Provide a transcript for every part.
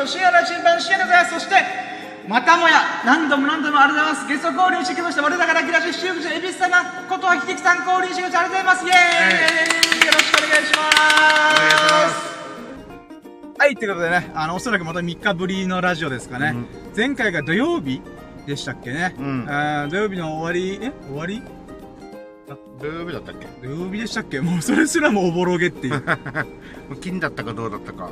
長、深夜の審判、深夜でございます。そして、またもや、何度も何度もありがとうございます。ゲスト降臨してきました。我らがラキラジ、修復者、恵比寿さんが、ことはひききさん降臨してきました。ありがとうございます。イエーイ、よろしくお願いします。はい、ということでね、あの、おそらくまた3日ぶりのラジオですかね。うん前回が土曜日でしたっけね。うん土曜日の終わり、え終わり？土曜日だったっけ？土曜日でしたっけ？もうそれすらもおぼろげっていう。金だったかどうだったか。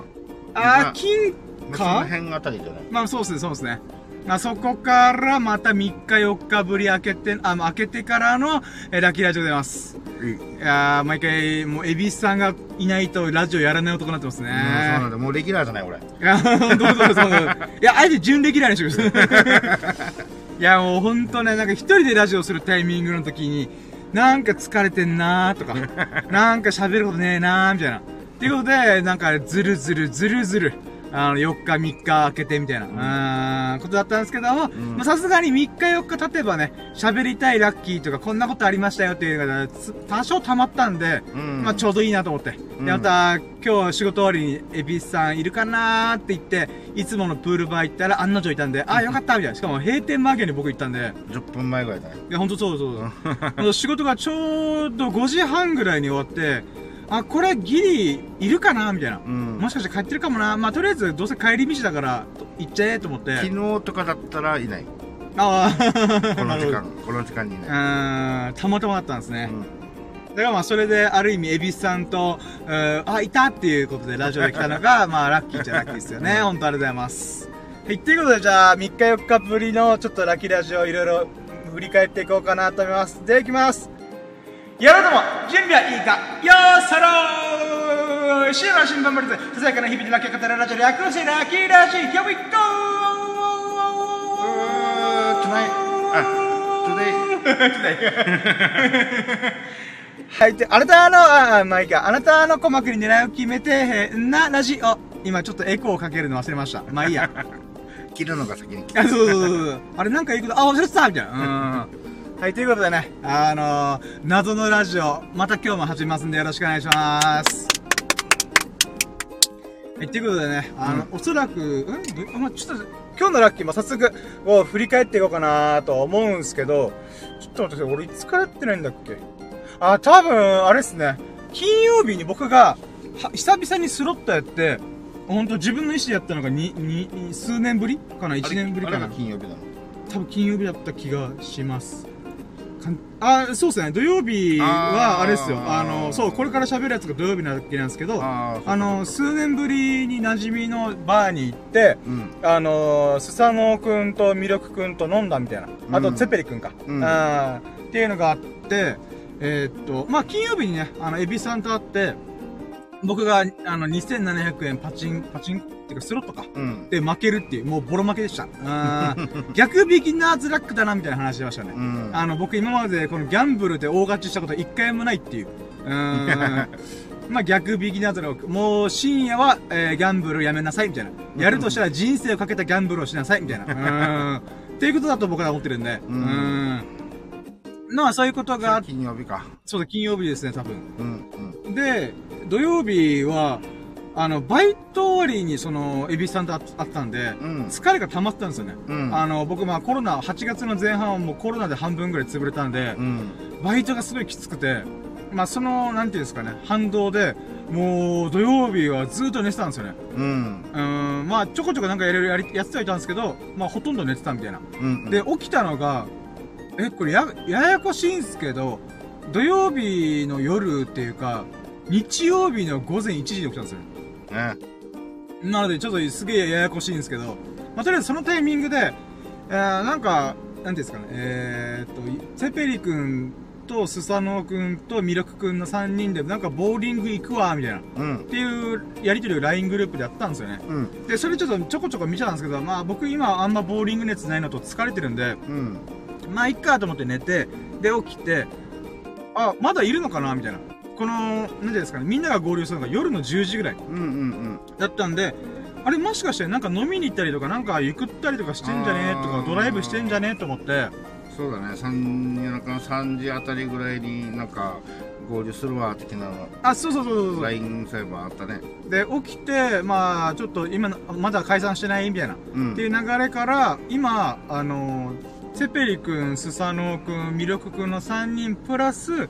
ああそのか？辺あたりじゃないまあそうですね、そうですね。まあそこからまた3日4日ぶり開けて、あ、まあ開けてからの、えーラッキーラジオでございます。いい。いやー、毎回、もう、エビスさんがいないとラジオやらない男になってますね。うんそうなんだ。もうレギュラーじゃない、俺。いや、どうぞどうぞどうぞ。いや、あえて準レギュラーにしてください。いや、もうほんとね、なんか一人でラジオするタイミングの時に、なんか疲れてんなーとか、なんか喋ることねえなーみたいな。っていうことで、なんかずるずるずるずる、あの、4日3日開けてみたいな、うーん、ことだったんですけども、ん。まあさすがに3日4日経てばね、喋りたいラッキーとか、こんなことありましたよっていうのが、つ多少溜まったんで、うん。まあちょうどいいなと思って。うん。で、また、今日仕事終わりに、エビスさんいるかなーって言って、いつものプールバー行ったら案の定いたんで、あ、よかったみたいな。しかも閉店間際に僕行ったんで、10分前ぐらいだね。いや、ほんとそうそうそう。仕事がちょうど5時半ぐらいに終わって、あ、これギリいるかなみたいな。うん。もしかして帰ってるかもなまあとりあえずどうせ帰り道だから、行っちゃえと思って。昨日とかだったらいない。ああ、この時間、この時間にいうない。ーん、たまたまだったんですね。うんだからまあそれである意味、エビスさんと、えーあ、いたっていうことでラジオで来たのが、まあラッキーっちゃラッキーですよね。本当ありがとうございます。はい、っていうことでじゃあ3日4日ぶりのちょっとラッキーラジオいろいろ振り返っていこうかなと思います。で、いきます。やろうとも、準備はいいか？よーそろーシーラ新聞ブリズ、ささやかな日々でラッキーを語るラジオ略してラッキー。ラジオ Here we go! うー tonight あ today はい、で、あなたの、あ、まあいいか、あなたの鼓膜に狙いを決めて、へな、ラジオ。今ちょっとエコーをかけるの忘れました。まあいいや。切るのが先に切る。あ、そうそうそうそう。あれなんか言うこと、あ、忘れてたみたいな。うん。はい、ということでね、あのー、謎のラジオ、また今日も始めますんでよろしくお願いします。はい、ということでね、あの、おそらく、んどまあ、ちょっと、今日のラッキーも早速、こう、振り返っていこうかなと思うんですけど、ちょっと待ってください、俺いつからやってないんだっけ？あ、多分、あれっすね、金曜日に僕が、は久々にスロットやって、ほんと自分の意思でやったのがに、に、数年ぶりかな ?1 年ぶりかな？金曜日なの。多分金曜日だった気がします。かんあ、そうですね。土曜日は、あれですよ。あの、そう、これから喋るやつが土曜日なわけなんですけど、あの、数年ぶりに馴染みのバーに行って、うん。あの、スサノオくんとミルクくんと飲んだみたいな。あと、うんツェペリくんか。うんあーっていうのがあって、えーっと、まあ、金曜日にね、あの、エビさんと会って、僕が、あの、2700円パチン、パチンっていうか、スロットか。うん。で、負けるっていう、もうボロ負けでした。逆ビギナーズラックだな、みたいな話しましたね。うん。あの、僕今までこのギャンブルで大勝ちしたこと一回もないっていう。うーん。まあ逆ビギナーズラック。もう深夜は、えーギャンブルやめなさい、みたいな。やるとしたら人生をかけたギャンブルをしなさい、みたいな。うーん。っていうことだと僕は思ってるんで。ううんーん。まあそういうことが金曜日か。そうだ、金曜日ですね、多分。うん。で、土曜日は、あの、バイト終わりにその、エビさんと会ったんで、うん。疲れが溜まってたんですよね。うん。あの、僕まあコロナ、8月の前半はもうコロナで半分ぐらい潰れたんでう、ん。バイトがすごいきつくて、まあその、なんていうんですかね、反動で、もう土曜日はずっと寝てたんですよね。うん。うーん、まあちょこちょこなんかいろいろやりやってはいたんですけど、まあほとんど寝てたみたいな。うん。で、起きたのが、え、これや、ややこしいんすけど、土曜日の夜っていうか、日曜日の午前1時に起きたんですよ。ね。なので、ちょっとすげえややこしいんですけど、まあ、とりあえずそのタイミングで、えー、なんか、なんていうんですかね、えー、っと、セペリ君とスサノオ君とミルク君の3人で、なんかボーリング行くわ、みたいな。っうん。ていうやりとりを LINE グループでやったんですよね。うん。で、それちょっとちょこちょこ見ちゃったんですけど、まあ僕今あんまボーリング熱ないのと疲れてるんで、うん。まあいっかと思って寝て、で起きて、あ、まだいるのかなみたいな。この、なんていうんですかね、みんなが合流するのが夜の10時ぐらい。うん。うん。だったんで、あれもしかしてなんか飲みに行ったりとか、なんか行くったりとかしてんじゃねとかドライブしてんじゃねと思って、そうだね。三夜中の3時あたりぐらいになんか合流するわ、的なの。あ、そうそうそうそうそう。LINE サイバーあったね。で、起きて、まあ、ちょっと今、まだ解散してないみたいな。うん。っていう流れから、今、あの、セペリ君、スサノオ君、ミルク君の3人プラス、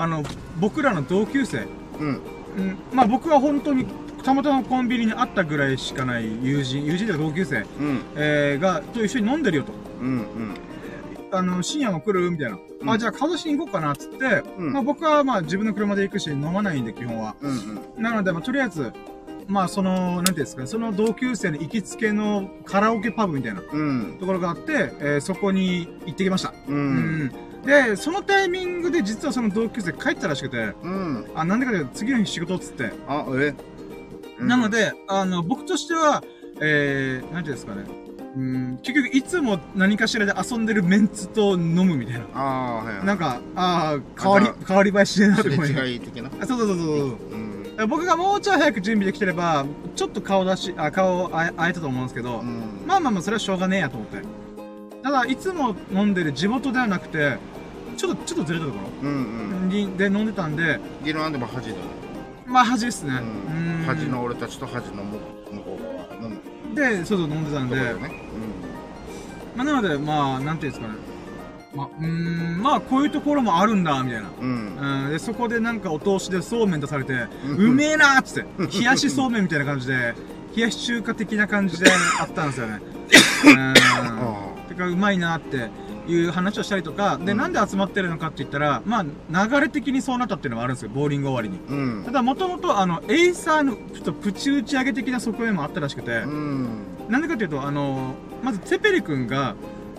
あの、僕らの同級生。うん。うん、まあ僕は本当に、たまたまコンビニに会ったぐらいしかない友人、友人というか同級生、うん。えー、が、と一緒に飲んでるよと。うん。うん。あの、深夜も来るみたいな。うんあ、じゃあ、顔出しに行こうかな、っつって、うんまあ僕はまあ自分の車で行くし、飲まないんで、基本は。うん。うん。なので、まあとりあえず、まあその、なんていうんですかね、その同級生の行きつけのカラオケパブみたいなうん。ところがあって、えーそこに行ってきました。う。うんん。で、そのタイミングで実はその同級生帰ったらしくて、うん。あ、なんでかというと次の日仕事っつって。あ、え？なの、で、あの、僕としては、えー、なんていうんですかね。うん、結局いつも何かしらで遊んでるメンツと飲むみたいな。ああ、はいはい。なんか、ああ、変わりあ、変わり映えしてるなすと思いれ違い的な？あそうそうそうそう。うん。僕がもうちょい早く準備できてれば、ちょっと顔出し、あ、顔あえあえたと思うんですけど、うん。まあまあまあ、それはしょうがねえやと思って。ただ、いつも飲んでる地元ではなくて、ちょっと、ちょっとずれたとこうんうん。で飲んでたんで、ギロアンでも恥だよ。まあ、恥ですね。うん。うん恥の俺たちと恥の向こうが飲むで、そうそう飲んでたんで。まあ、なので、まあ、なんていうんですかね。まあ、うーん、まあ、こういうところもあるんだ、みたいな。うん。うん。うん、で、そこでなんかお通しでそうめん出されて、うめえなーっつって、冷やしそうめんみたいな感じで、冷やし中華的な感じであったんですよね。うん。あてか、うまいなっていう話をしたりとか、で、うんなんで集まってるのかって言ったら、まあ、流れ的にそうなったっていうのがあるんですよ、ボーリング終わりに。あ。うんた。だ、もともと、あの、エイサーの、ちょっとプチ打ち上げ的な側面もあったらしくて、うん。なんでかっていうと、あの、まず、ツェペリ君が、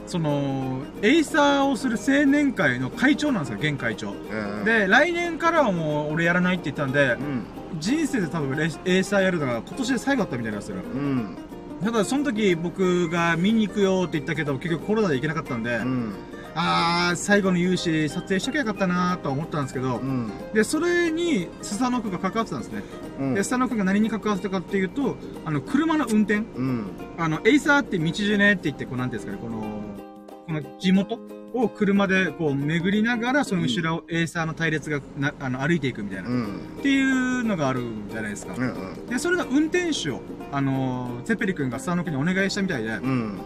その、エイサーをする青年会の会長なんですよ、現会長。えー、で、来年からはもう俺やらないって言ったんでう、ん。人生で多分レエイサーやるのが今年で最後だったみたいなんですよ。うん。ただその時僕が見に行くよって言ったけど、結局コロナで行けなかったんで、うん。あー、最後の勇姿撮影しときゃよかったなとは思ったんですけど、うん。で、それにスサノが関わってたんですね。うんで、スサノが何に関わってたかっていうと、あの、車の運転。うん。あの、エイサーって道じゅねって言って、こう、なんていうんですかね、この、この地元を車でこう巡りながら、その後ろをエイサーの隊列がな、あの、歩いていくみたいな。っうん。ていうのがあるじゃないですか。うん。うん。で、それの運転手を、あのー、ゼペリ君がスタノ君にお願いしたみたいで、うん。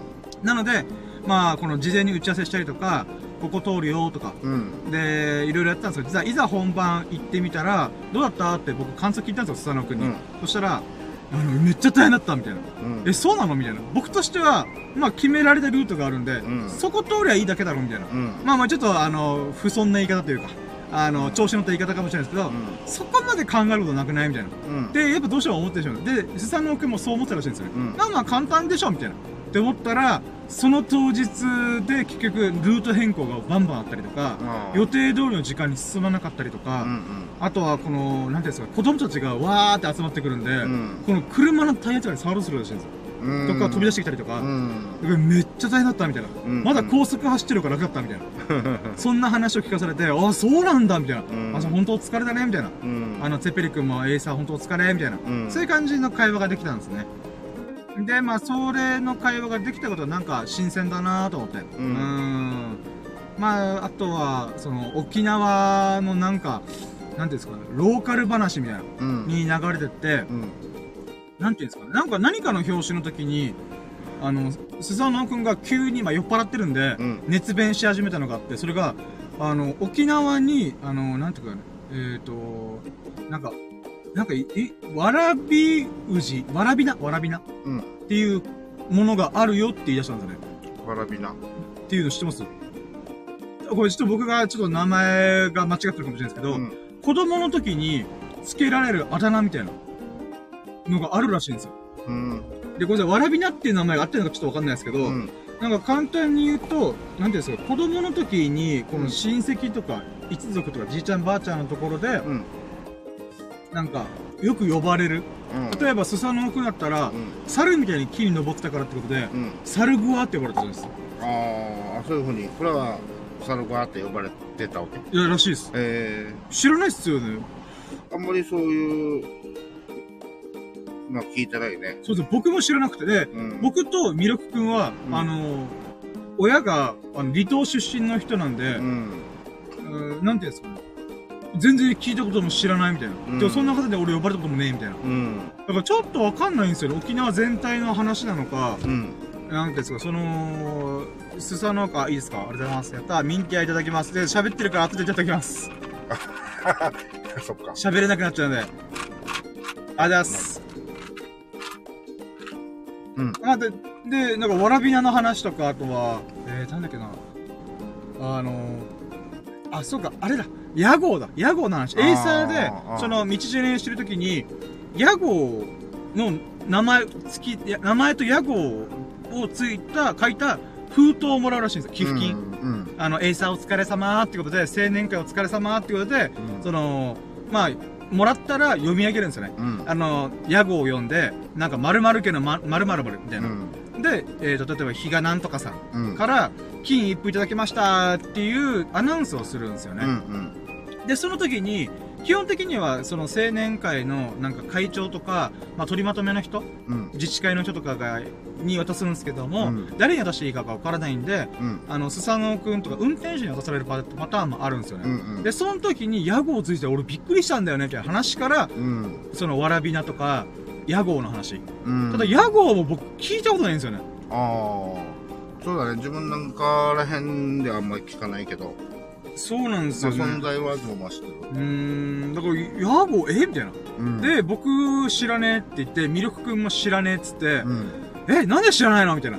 なので、まあ、この事前に打ち合わせしたりとか、ここ通るよとか、うん。で、いろいろやったんですけど、実はいざ本番行ってみたら、どうだったって僕感想聞いたんですよ、スタノ君に。うんそしたら、あの、めっちゃ大変だったみたいな。うん。え、そうなのみたいな。僕としては、まあ、決められたルートがあるんで、うんそこ通りゃいいだけだろ、みたいな。うん。まあまあ、ちょっと、あの、不遜な言い方というか、あの、調子乗った言い方かもしれないですけど、そこまで考えることなくないみたいな。うん。で、やっぱどうしても思ってしまう。で、スサノオ君もそう思ってたらしいんですよね。うんまあまあ簡単でしょみたいな。って思ったら、その当日で結局ルート変更がバンバンあったりとか、予定通りの時間に進まなかったりとか、うん。あとはこの、なんていうんですか、子供たちがわーって集まってくるんで、うん。この車のタイヤとかに触ろうとするらしいんですよ。うん。とか飛び出してきたりとか、めっちゃ大変だったみたいな。うんまだ高速走ってるから楽だったみたいな。そんな話を聞かされて、ああ、そうなんだみたいな。うんあ、じゃあ本当お疲れだねみたいな。うん。あの、ツェペリ君もエイサー本当お疲れみたいな。うんそういう感じの会話ができたんですね。で、まあ、それの会話ができたことはなんか新鮮だなと思って。うーん。まあ、あとは、その、沖縄のなんか、なんていうんですかね、ローカル話みたいな、うん。に流れてって、うん。なんていうんですかね、なんか何かの表紙の時に、あの、スサノオくんが急に、まあ、酔っ払ってるんで、うん熱弁し始めたのがあって、それが、あの、沖縄に、あの、なんていうかね、えっ、と、なんか、なんかい、い、わらび宇治、わらびな、わらびなうん。っていうものがあるよって言い出したんですよね。わらびな。っていうの知ってます？これちょっと僕がちょっと名前が間違ってるかもしれないですけど、うん。子供の時に付けられるあだ名みたいなのがあるらしいんですよ。うん。で、これでわらびなっていう名前があってるのかちょっとわかんないですけど、うん。なんか簡単に言うと、なんていうんですか、子供の時に、この親戚とか、一族とか、じいちゃんばあちゃんのところで、うん。なんか、よく呼ばれる。うん。例えば、スサノオくんだったら、うん。猿みたいに木に登ってたからってことで、うん。猿グワって呼ばれてたんですよ。ああ、そういうふうに、これは、サルゴアって呼ばれてたわけ？いや、らしいです。え知らないっすよね。ー、あんまりそういうの聞いてないね。そうです。僕も知らなくて、で、うん。僕とミルクくんは、うんあの、親が、あの、離島出身の人なんでう、ん。うん、なんていうんですかね。全然聞いたことも知らないみたいな。うんでもそんな方で俺呼ばれたこともねえみたいな。うん。だからちょっとわかんないんですよね。沖縄全体の話なのか、うん。なんていうんですか、その、スサノか、あ、いいですかありがとうございます。やった。ミンティアいただきます。で、喋ってるから後でいただきます。そっか。喋れなくなっちゃうんで。ありがとうございます。うん。あ、で、で、なんか、わらびなの話とか、あとは、えー、なんだっけな。あのあ、そうか、あれだ。屋号だ。屋号の話。エイサーでその、道じゅねーしてるときに、屋号の名前、付き、名前と屋号をついた、書いた封筒をもらうらしいんですよ。寄付金。うん。あの、エイサーお疲れ様ってことで、青年会お疲れ様ってことで、うん。その、まあ、もらったら読み上げるんですよね。うん。あの、屋号を読んで、なんか、〇〇家のま、〇〇〇みたいな。うん。で、えーと、例えば、比嘉なんとかさんうん。から、金一封いただきましたっていうアナウンスをするんですようん。うね。ん。で、その時に、基本的には、その青年会の、なんか会長とか、まあ、取りまとめの人、うん。自治会の人とかが、に渡すんですけども、うん誰に渡していいかがわからないんで、うん。あの、スサノオくんとか運転手に渡されるパパターンもあるんですよね。うん。で、その時に屋号ついて俺びっくりしたんだよね、みたいな話から、うん。そのわらびなとか、屋号の話。うん。ただ、屋号も僕聞いたことないんですよね。ああ。そうだね。自分なんからへんであんまり聞かないけど。そうなんですまあ、よね。存在はでもましてる。うーん、だから、屋号、え？みたいな。うん。で、僕知らねえって言って、ミルクくんも知らねえっつってう、ん。え、なんで知らないの？みたいな。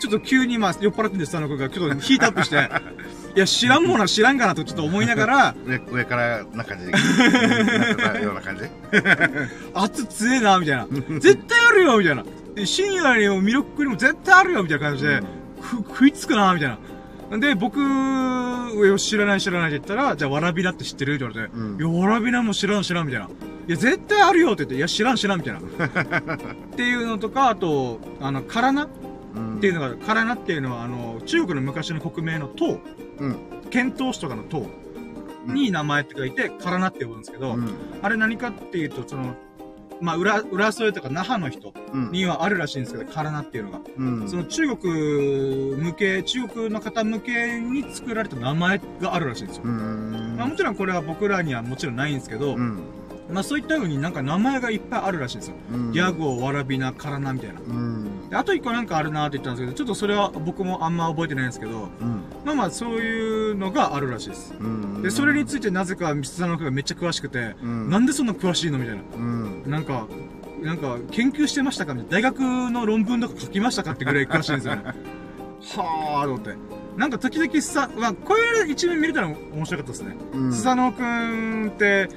ちょっと急にまあ、酔っ払ってんです、佐野くんが、ちょっとヒートアップして、いや、知らんものは知らんかなとちょっと思いながら、上、上からな感じで。なような感じ 熱強えな、みたいな。絶対あるよ、みたいな。で深夜にもミルクくんにも絶対あるよ、みたいな感じで、く食いつくな、みたいな。で、僕、上知らない知らないって言ったら、じゃあ、わらびなって知ってるって言われて、うんいや、わらびなも知らん知らん、みたいな。いや、絶対あるよって言って、いや、知らん知らん、みたいな。っていうのとか、あと、あの、カラナっうん。ていうのが、カラナっていうのは、あの、中国の昔の国名の唐、うん。遣唐使とかの唐に名前って書いて、カラナって呼ぶんですけど、うん。あれ何かっていうと、その、まあ、裏、裏添えとか那覇の人うん。にはあるらしいんですけど、カラナっていうのが。うん。その中国向け、中国の方向けに作られた名前があるらしいんですよ。うん。まあ、もちろんこれは僕らにはもちろんないんですけど、うん。まあそういった風になんか名前がいっぱいあるらしいんですよ。うん。ギャゴ、わらびな、カラナみたいな。うん。であと一個なんかあるなって言ったんですけど、ちょっとそれは僕もあんま覚えてないんですけど、うん。まあまあそういうのがあるらしいです。うん。で、それについてなぜか、ミスさんの方がめっちゃ詳しくて、うん。なんでそんな詳しいのみたいな。うん。なんか、なんか、研究してましたかみたいな。大学の論文とか書きましたかってぐらい詳しいんですよね。はぁーと思って。なんか時々さ、まあ、こういう一面見れたら面白かったですね。うん。スサノオくんって、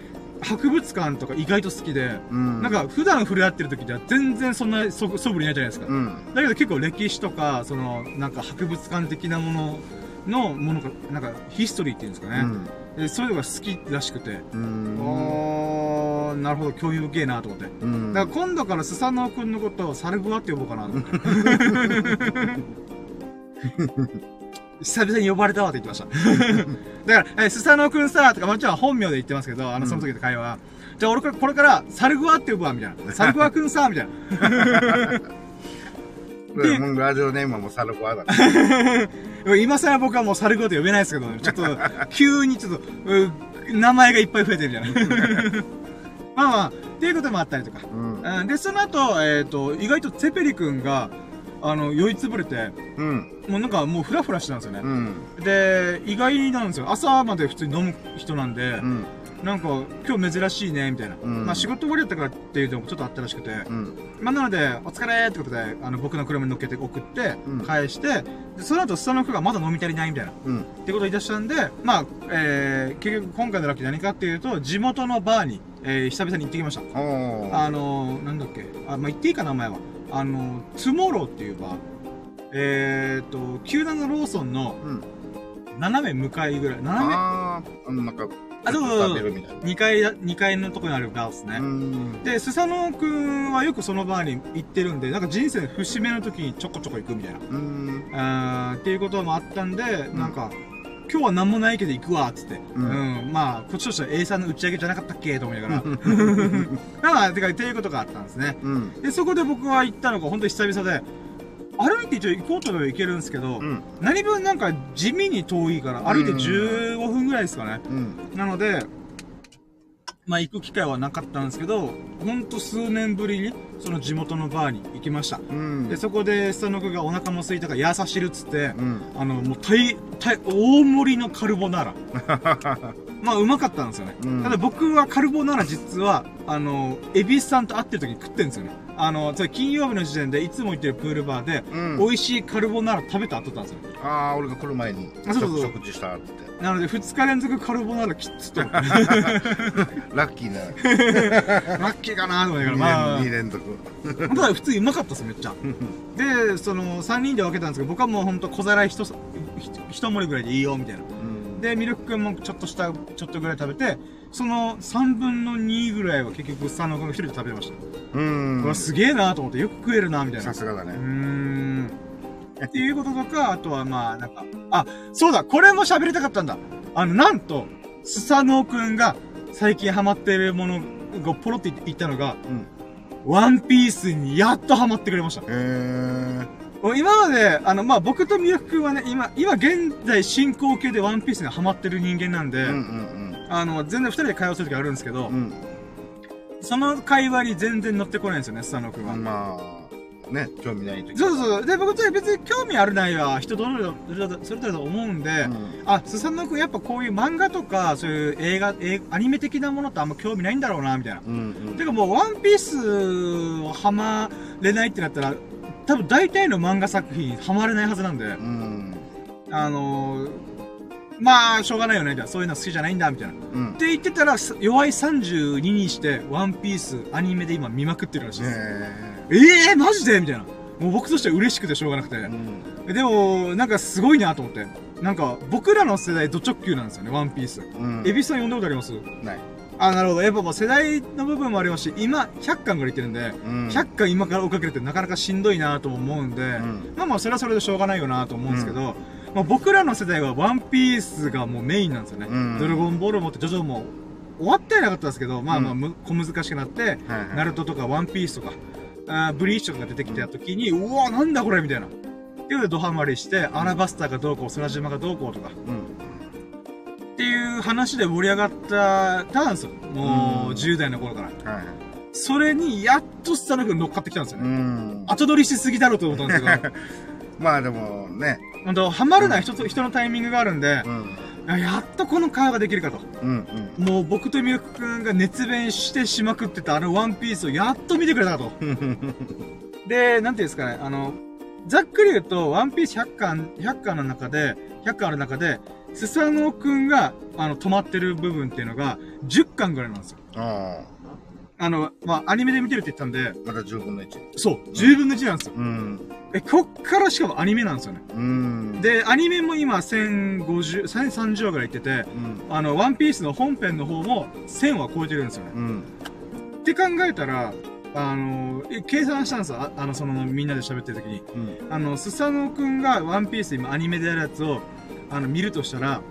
博物館とか意外と好きで、うん。なんか普段触れ合ってる時では全然そんなそ素振りないじゃないですか。うん。だけど結構歴史とか、その、なんか博物館的なもののものが、なんかヒストリーっていうんですかね。でそういうのが好きらしくて、うん。あー、なるほど、興味深いなと思って。うん。だから今度からスサノオくんのことをサルグワって呼ぼうかなと思って。久々に呼ばれたわって言ってました。だから、え、スサノオくんさ、とか、もちろん本名で言ってますけど、あの、その時の会話。じゃあ俺これこれから、サルグワって呼ぶわ、みたいな。サルグワくんさ、みたいな。で、もうラジオネームはもうサルコアだから。今更僕はもうサルグワと呼べないですけど、ちょっと、急にちょっと、う名前がいっぱい増えてるじゃない。まあまあ、っていうこともあったりとか。うん。うんで、その後、えっ、と、意外とツェペリ君が、あの、酔いつぶれて、うん。もうなんかもうフラフラしてたんですよね。うん。で、意外なんですよ。朝まで普通に飲む人なんで、うん。なんか、今日珍しいね、みたいな。うんまあ仕事終わりだったからっていうのもちょっとあったらしくて、うん。まあなので、お疲れってことで、あの、僕の車に乗っけて送ってうん、返して、でその後、下の服がまだ飲み足りないみたいな。うん。ってことを言い出したんで、まあ、えー、結局今回のラッキー何かっていうと、地元のバーに、えー、久々に行ってきました。あのー、なんだっけ、あ、まあ、言っていいか名前は。あのー、トゥモローっていうバー。えーと、球団のローソンのうん。斜め向かいぐらい。斜め？あー、あの、なんか、あそうそうそう食べるみたいな。2階だ、2階のところにあるバーですね。うん。で、スサノオくんはよくそのバーに行ってるんで、なんか人生の節目の時にちょこちょこ行くみたいな。うん。っていうこともあったんで、んなんか、今日は何もないけど行くわ、っつって。う、うんんまあ、こっちとしては A さんの打ち上げじゃなかったっけと思いながら。まあ、てか、っていうことがあったんですね。うん。で、そこで僕は行ったのが本当に久々で、歩いて一応行こうと思えば行けるんですけど、うん。何分なんか地味に遠いから、歩いて15分ぐらいですかね。うん。なので、まあ行く機会はなかったんですけど、ほんと数年ぶりに、その地元のバーに行きました。うん。で、そこで、スタノ君がお腹も空いたから、やさしるっつって、うん。あの、もう、大、大、大盛りのカルボナーラ。まあ、うまかったんですよね。うんただ僕はカルボナーラ実は、あの、エビスさんと会ってる時に食ってるんですよね。あの、金曜日の時点でいつも行ってるプールバーで、うん美味しいカルボナーラ食べた後だったんですよ。ああ、俺が来る前に、あそうそう食事したって。なので、2日連続カルボナーラきっつって、ラ ラッキーな。ッキーかなと思いながら、まあ2、連続。ただ普通にうまかったです、めっちゃ。で、その、3人で分けたんですけど、僕はもうほんと小皿一盛りぐらいでいいよ、みたいな。うん。で、ミルク君もちょっとした、ちょっとぐらい食べて、その3分の2ぐらいは結局、佐野君が一人で食べました。うんうわ、。すげえなと思って、よく食えるな、みたいな。うーさすがだね。ん。っていうこととか、あとはまあ、なんか、あ、そうだ、これも喋りたかったんだ。あの、なんと、スサノオくんが最近ハマってるものがポロって言ったのが、うん。ワンピースにやっとハマってくれました。え今まで、あの、まあ、僕とミルク君はね、今、今現在進行形でワンピースにハマってる人間なんで、ー。うんうんあの、全然二人で会話する時あるんですけど、うん。その会話に全然乗ってこないんですよね、スサノオくんは。うん。まあ、ね、興味ない時そうそう。で、僕と別に興味あるないは人それぞれだと思うんで、うんあ、スサノオくんやっぱこういう漫画とか、そういう映画、映アニメ的なものってあんま興味ないんだろうな、みたいな。うんうん。てかもう、ワンピースをハマれないってなったら、多分大体の漫画作品ハマれないはずなんで、うん。あのー、まあ、しょうがないよね、みたいな。そういうの好きじゃないんだ、みたいな。っうん。て言ってたら、す弱い32にして、ワンピースアニメで今見まくってるらしいです。えええー、マジで？みたいな。もう僕としては嬉しくてしょうがなくて。ー。うん。でも、なんかすごいなと思って。なんか、僕らの世代、ド直球なんですよね、ワンピース。うん。エビスさん読んだことあります？ない。あ、なるほど。やっぱもう世代の部分もありますし、今、100巻ぐらいいってるんで、うん。100巻今から追っかけるってなかなかしんどいなとも思うんで、うん。まあまあ、それはそれでしょうがないよなと思うんですけど、まあ僕らの世代はワンピースがもうメインなんですよね。うんドラゴンボールもってジョジョも終わってはなかったですけど、まあまあ、小難しくなって、はいはいナルトとかワンピースとか、あーブリーチとかが出てきた時に、うわ、なんだこれみたいな。っていうのでドハマりして、アラバスターがどうこう、空島がどうこうとか、うん。っていう話で盛り上がった、たんですよ。もう、うん10代の頃から。はい。それに、やっとスタノ君乗っかってきたんですようね。ん。後取りしすぎだろうと思ったんですけど、まあでもね。本当ハマるのは人と、人のタイミングがあるんでう、ん。あやっとこの会話ができるかと。うんもう僕とみゆくんが熱弁してしまくってたあのワンピースをやっと見てくれたと。うん。で、なんていうんですかね、あの、ざっくり言うと、ワンピース100巻、100巻の中で、100巻ある中で、スサノオくんが、あの、止まってる部分っていうのが、10巻ぐらいなんですよ。ああの、まあ、アニメで見てるって言ったんで、あ。まだ10分の1。そう、10分の1なんですよ。うん。え、こっからしかもアニメなんですよね。うん。、で、アニメも今1050、1030話ぐらいいってて、うん。あの、ワンピースの本編の方も1000話超えてるんですよね。うん。って考えたら、あの、え計算したんですよ。ああの、その、みんなで喋ってる時に。うん。あの、スサノオくんがワンピース今アニメでやるやつを、あの、見るとしたら、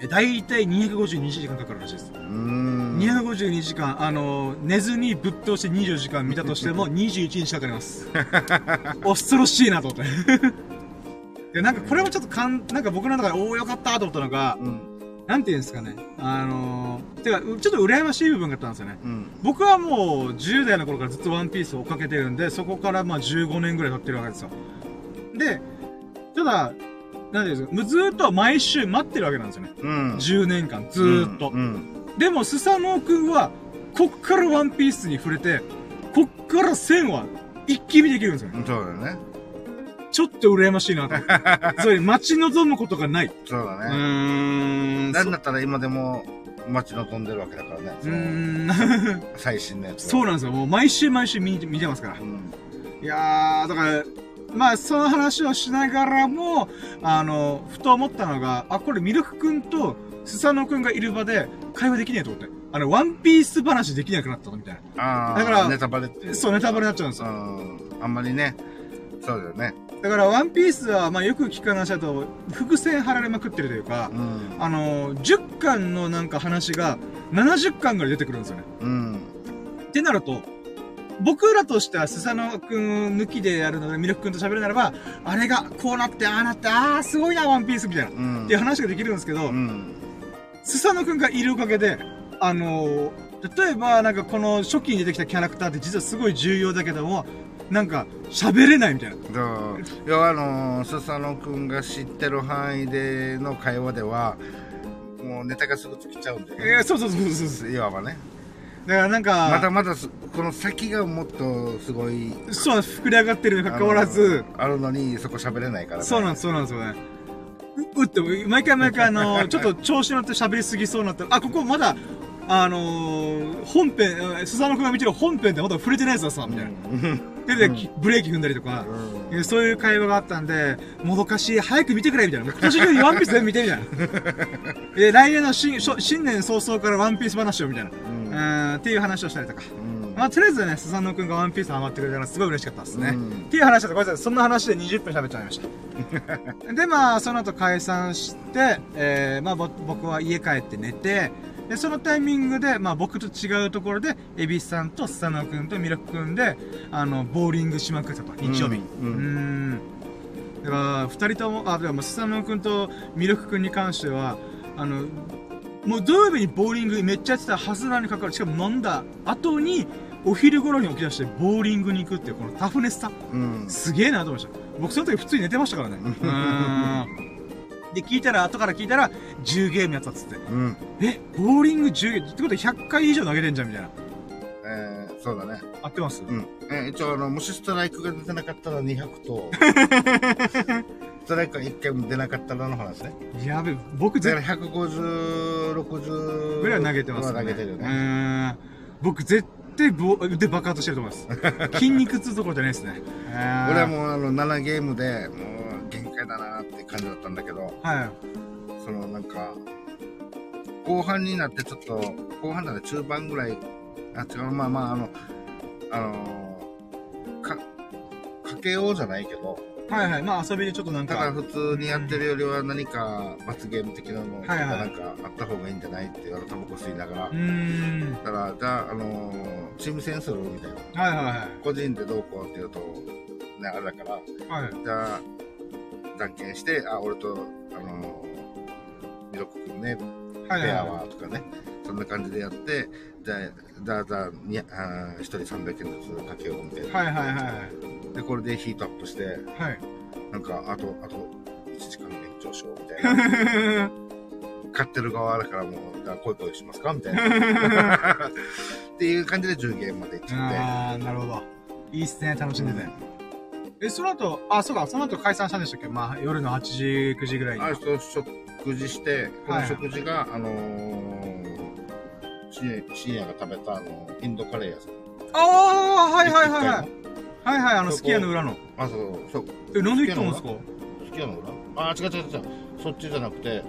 え、だいたい252時間かかるらしいです。うん。252時間、あの、寝ずにぶっ通して24時間見たとしても 21日かかります。恐ろしいなと思って。で、なんかこれもちょっとかん、なんか僕の中で、おお、よかったと思ったのが、うん。なんていうんですかね。あのー、てか、うちょっと羨ましい部分があったんですよね。うん。僕はもう10代の頃からずっとワンピースを追っかけてるんで、そこからまあ15年ぐらい経ってるわけですよ。で、ただ、なんていうんですずーっと毎週待ってるわけなんですよね。うん。10年間、ずーっと。うん。でも、スサノオくんは、こっからワンピースに触れて、こっから1000話、一気見できるんですよね。うん。そうだね。ちょっと羨ましいなと。そういう待ち望むことがない。うそうだね。ーん。なんだったら今でも待ち望んでるわけだからね。うーん。最新のやつ。そうなんですよ。もう毎週毎週見て見てますから。うん。いやー、だから、まあ、その話をしながらも、あの、ふと思ったのが、あ、これミルクくんとスサノオくんがいる場で会話できねえと思って。あの、ワンピース話できなくなったのみたいああ。だからネタバレって。そう、ネタバレになっちゃうんですうよ。ん。あんまりね。そうだよね。だから、ワンピースは、まあ、よく聞く話だと、伏線張られまくってるというかう、ん。あの、10巻のなんか話が、70巻ぐらい出てくるんですよね。うん。ってなると、僕らとしては、スサノオくん抜きでやるので、ミルクくんと喋るならば、あれがこうなって、ああなって、ああ、すごいな、ワンピースみたいな。うん。っていう話ができるんですけど、うん。スサノくんがいるおかげで、あの、例えば、なんかこの初期に出てきたキャラクターって実はすごい重要だけども、なんか、喋れないみたいな。だから要はあのスサノ君が知ってる範囲での会話ではもうネタがすぐ尽きちゃうんで、えー、そうそうそうそうそう。いわばねだからなんか、まだまだすこの先がもっとすごいそう。膨れ上がってるにもかかわらず、あるのにそこ喋れないから、ね、そうなんそうなんですよね。う、うって、毎回毎回あの、ちょっと調子乗って喋りすぎそうになったら、あ、ここまだ、あのー、本編、えスサノ君が見てる本編でまだ触れてないやつださ、みたいな。で、で、きブレーキ踏んだりとか、えそういう会話があったんで、もどかしい、早く見てくれ、みたいな。今年中にワンピース全部見て、みたいな。え、来年の新、初新年早々からワンピース話を、みたいな。うんうん、っていう話をしたりとか。うんまあ、とりあえずね、スサノ君がワンピースハマってくれたのがすごい嬉しかったですね。うんっていう話だった。ごめんなさい。そんな話で20分喋っちゃいました。で、まあ、その後解散して、えー、まあ、ぼ僕は家帰って寝て、で、そのタイミングで、まあ、僕と違うところで、エビスさんとスサノ君とミルク君で、あの、ボーリングしまくったと。日曜日。うんうんん。だから、二人とも、あ、でも、スサノ君とミルク君に関しては、あの、もう土曜日にボーリングめっちゃやってたはずなのにかかわらず、しかも飲んだ後に、お昼頃に起き出してボーリングに行くっていうこのタフネスさ。うんすげえなと思いました。僕その時普通に寝てましたからね。で、聞いたら、後から聞いたら、10ゲームやったっつって。うんえ、ボーリング10ゲームってことで100回以上投げてんじゃんみたいな。えー、そうだね合ってます？うんえー一応あのもしストライクが出てなかったら200と ストライクが1回も出なかったらの話ねやべえ、僕だか絶ら15060ぐらい投げてますはね。投げてるよねうーん。僕絶対爆発してると思います。筋肉痛どころじゃないですね。俺はう。もうあの7ゲームでもう限界だなって感じだったんだけどはい。そのなんか後半になってちょっと後半だね中盤ぐらいあ違うまあまああのあのかかけようじゃないけどはいはい。まあ遊びでちょっとなんか。ただ普通にやってるよりは何か罰ゲーム的なのがはいはいなんかあった方がいいんじゃないって言われタバコ吸いながらうーん。だからじゃあ、あのーチーム戦するみたいなはいは個人でどうこうっていうとねあれだからいはい。はい。じゃあじゃんけんしてあ俺とあのーミロク君ねはいペアははとかね、そんな感じでやって、じゃあ、じゃあ、じゃあ、にあー一人300円ずつかけようみたいい。な。はいはいはい。で、これでヒートアップして、はい。なんか、あと、あと、1時間延長しようみたいな。買ってる側だからもう、じゃあ、恋恋しますか？みたいな。っていう感じで10ゲームまで行っちゃって。ああ、なるほど。いいっすね、楽しんでて。え、その後、あ、そうか、その後解散したんでしたっけ？まあ、夜の8時、9時ぐらいに。あれと食事して、このはい食事が、あのー、深夜が食べたあのインドカレー屋さん。ああ、はいはいはいはい。はいはい、あの、そこすき家の裏の。あ、そうそう。え、なんで行ったんですか？すき家の裏？あ、違う違う違う。そっちじゃなくて、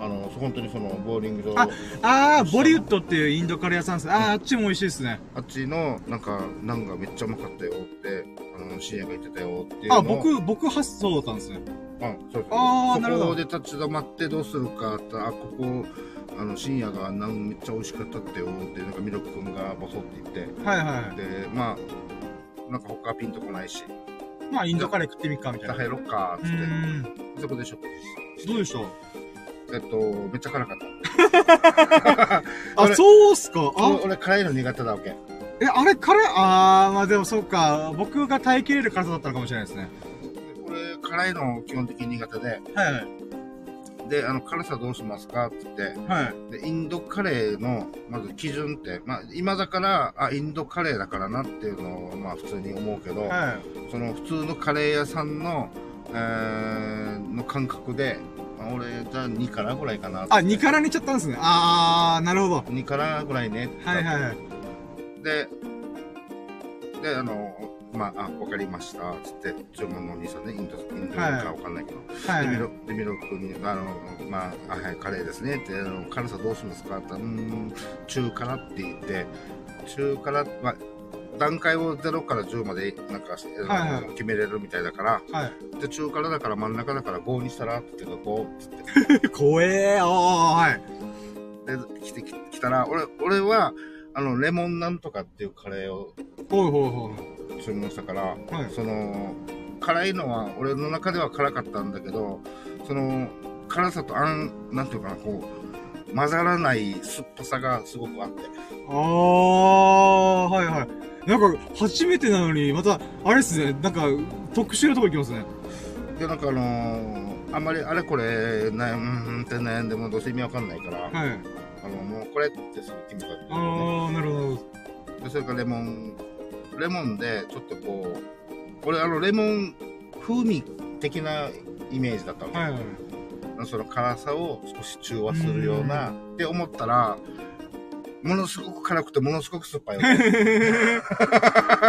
あの、本当にその、ボーリング場、あああ、ボリウッドっていうインドカレー屋さんです。ああ、あっちも美味しいですね。あっちの、なんか、なんかめっちゃうまかったよって、あの、深夜が言ってたよっていうあ、僕、僕発想だったんですね。あ、そうそう。あーなるほどそこで立ち止まってどうするかって、あ、ここ、あの、深夜がなんめっちゃ美味しかったってよって、なんかミロク君がボソって言って、はいはい。で、まあ、なんか他ピンとこないし、まあ、インドカレー食ってみっか、みたいな。入ろっか、うつって。そこで食事どうでした？えっと、めっちゃ辛かった。あ、俺そうっすか？あ？俺、俺辛いの苦手だわけ。え、あれ、カレーあー、まあでもそうか。僕が耐えきれる辛さだったのかもしれないですね。俺、辛いの基本的に苦手で、はいはい。で、あの、辛さどうしますかって言って、はい。で、インドカレーの、まず基準って、まあ、今だから、あ、インドカレーだからなっていうのを、まあ、普通に思うけど、はい。その普通のカレー屋さんの、えー、の感覚で、まあ、俺、じゃあ2辛ぐらいかな。あ、2辛にいっちゃったんですね。あー、なるほど。2辛ぐらいねはいはいはい。で、で、あの、まあ、あ、わかりました、つって、注文のお兄さんね、インド、インドかわかんないけど、はいはいでミロ、で、ミロ君に、あの、まあ、あはい、カレーですねって、あの、辛さどうしますか？って、うーん、中辛って言って、中辛、まあ、段階を0から10まで、なんか、あのはいはい決めれるみたいだから、はい。で、中辛だから真ん中だから5にしたらって言うと、5って言って、怖えー、あー、はい。で、来て、来たら、俺、俺は、あの、レモンなんとかっていうカレーをほいほいほい。注文したから、はいその辛いのは俺の中では辛かったんだけどその辛さとあんなんていうかなこ混ざらない酸っぱさがすごくあって。ああ、はいはい。なんか、初めてなのに、また、あれっすね、なんか、特殊なとこ行きますね。で、なんかあのーあんまりあれこれ、なうんって悩んでもどうせ意味わかんないから、はい。あの、もうこれってすぐ決めたね。ああ、なるほど。で、それからレモン、レモンでちょっとこう、これあの、レモン風味的なイメージだったわけ。はいはい。その辛さを少し中和するような、って思ったら、ものすごく辛くてものすごく酸っぱい。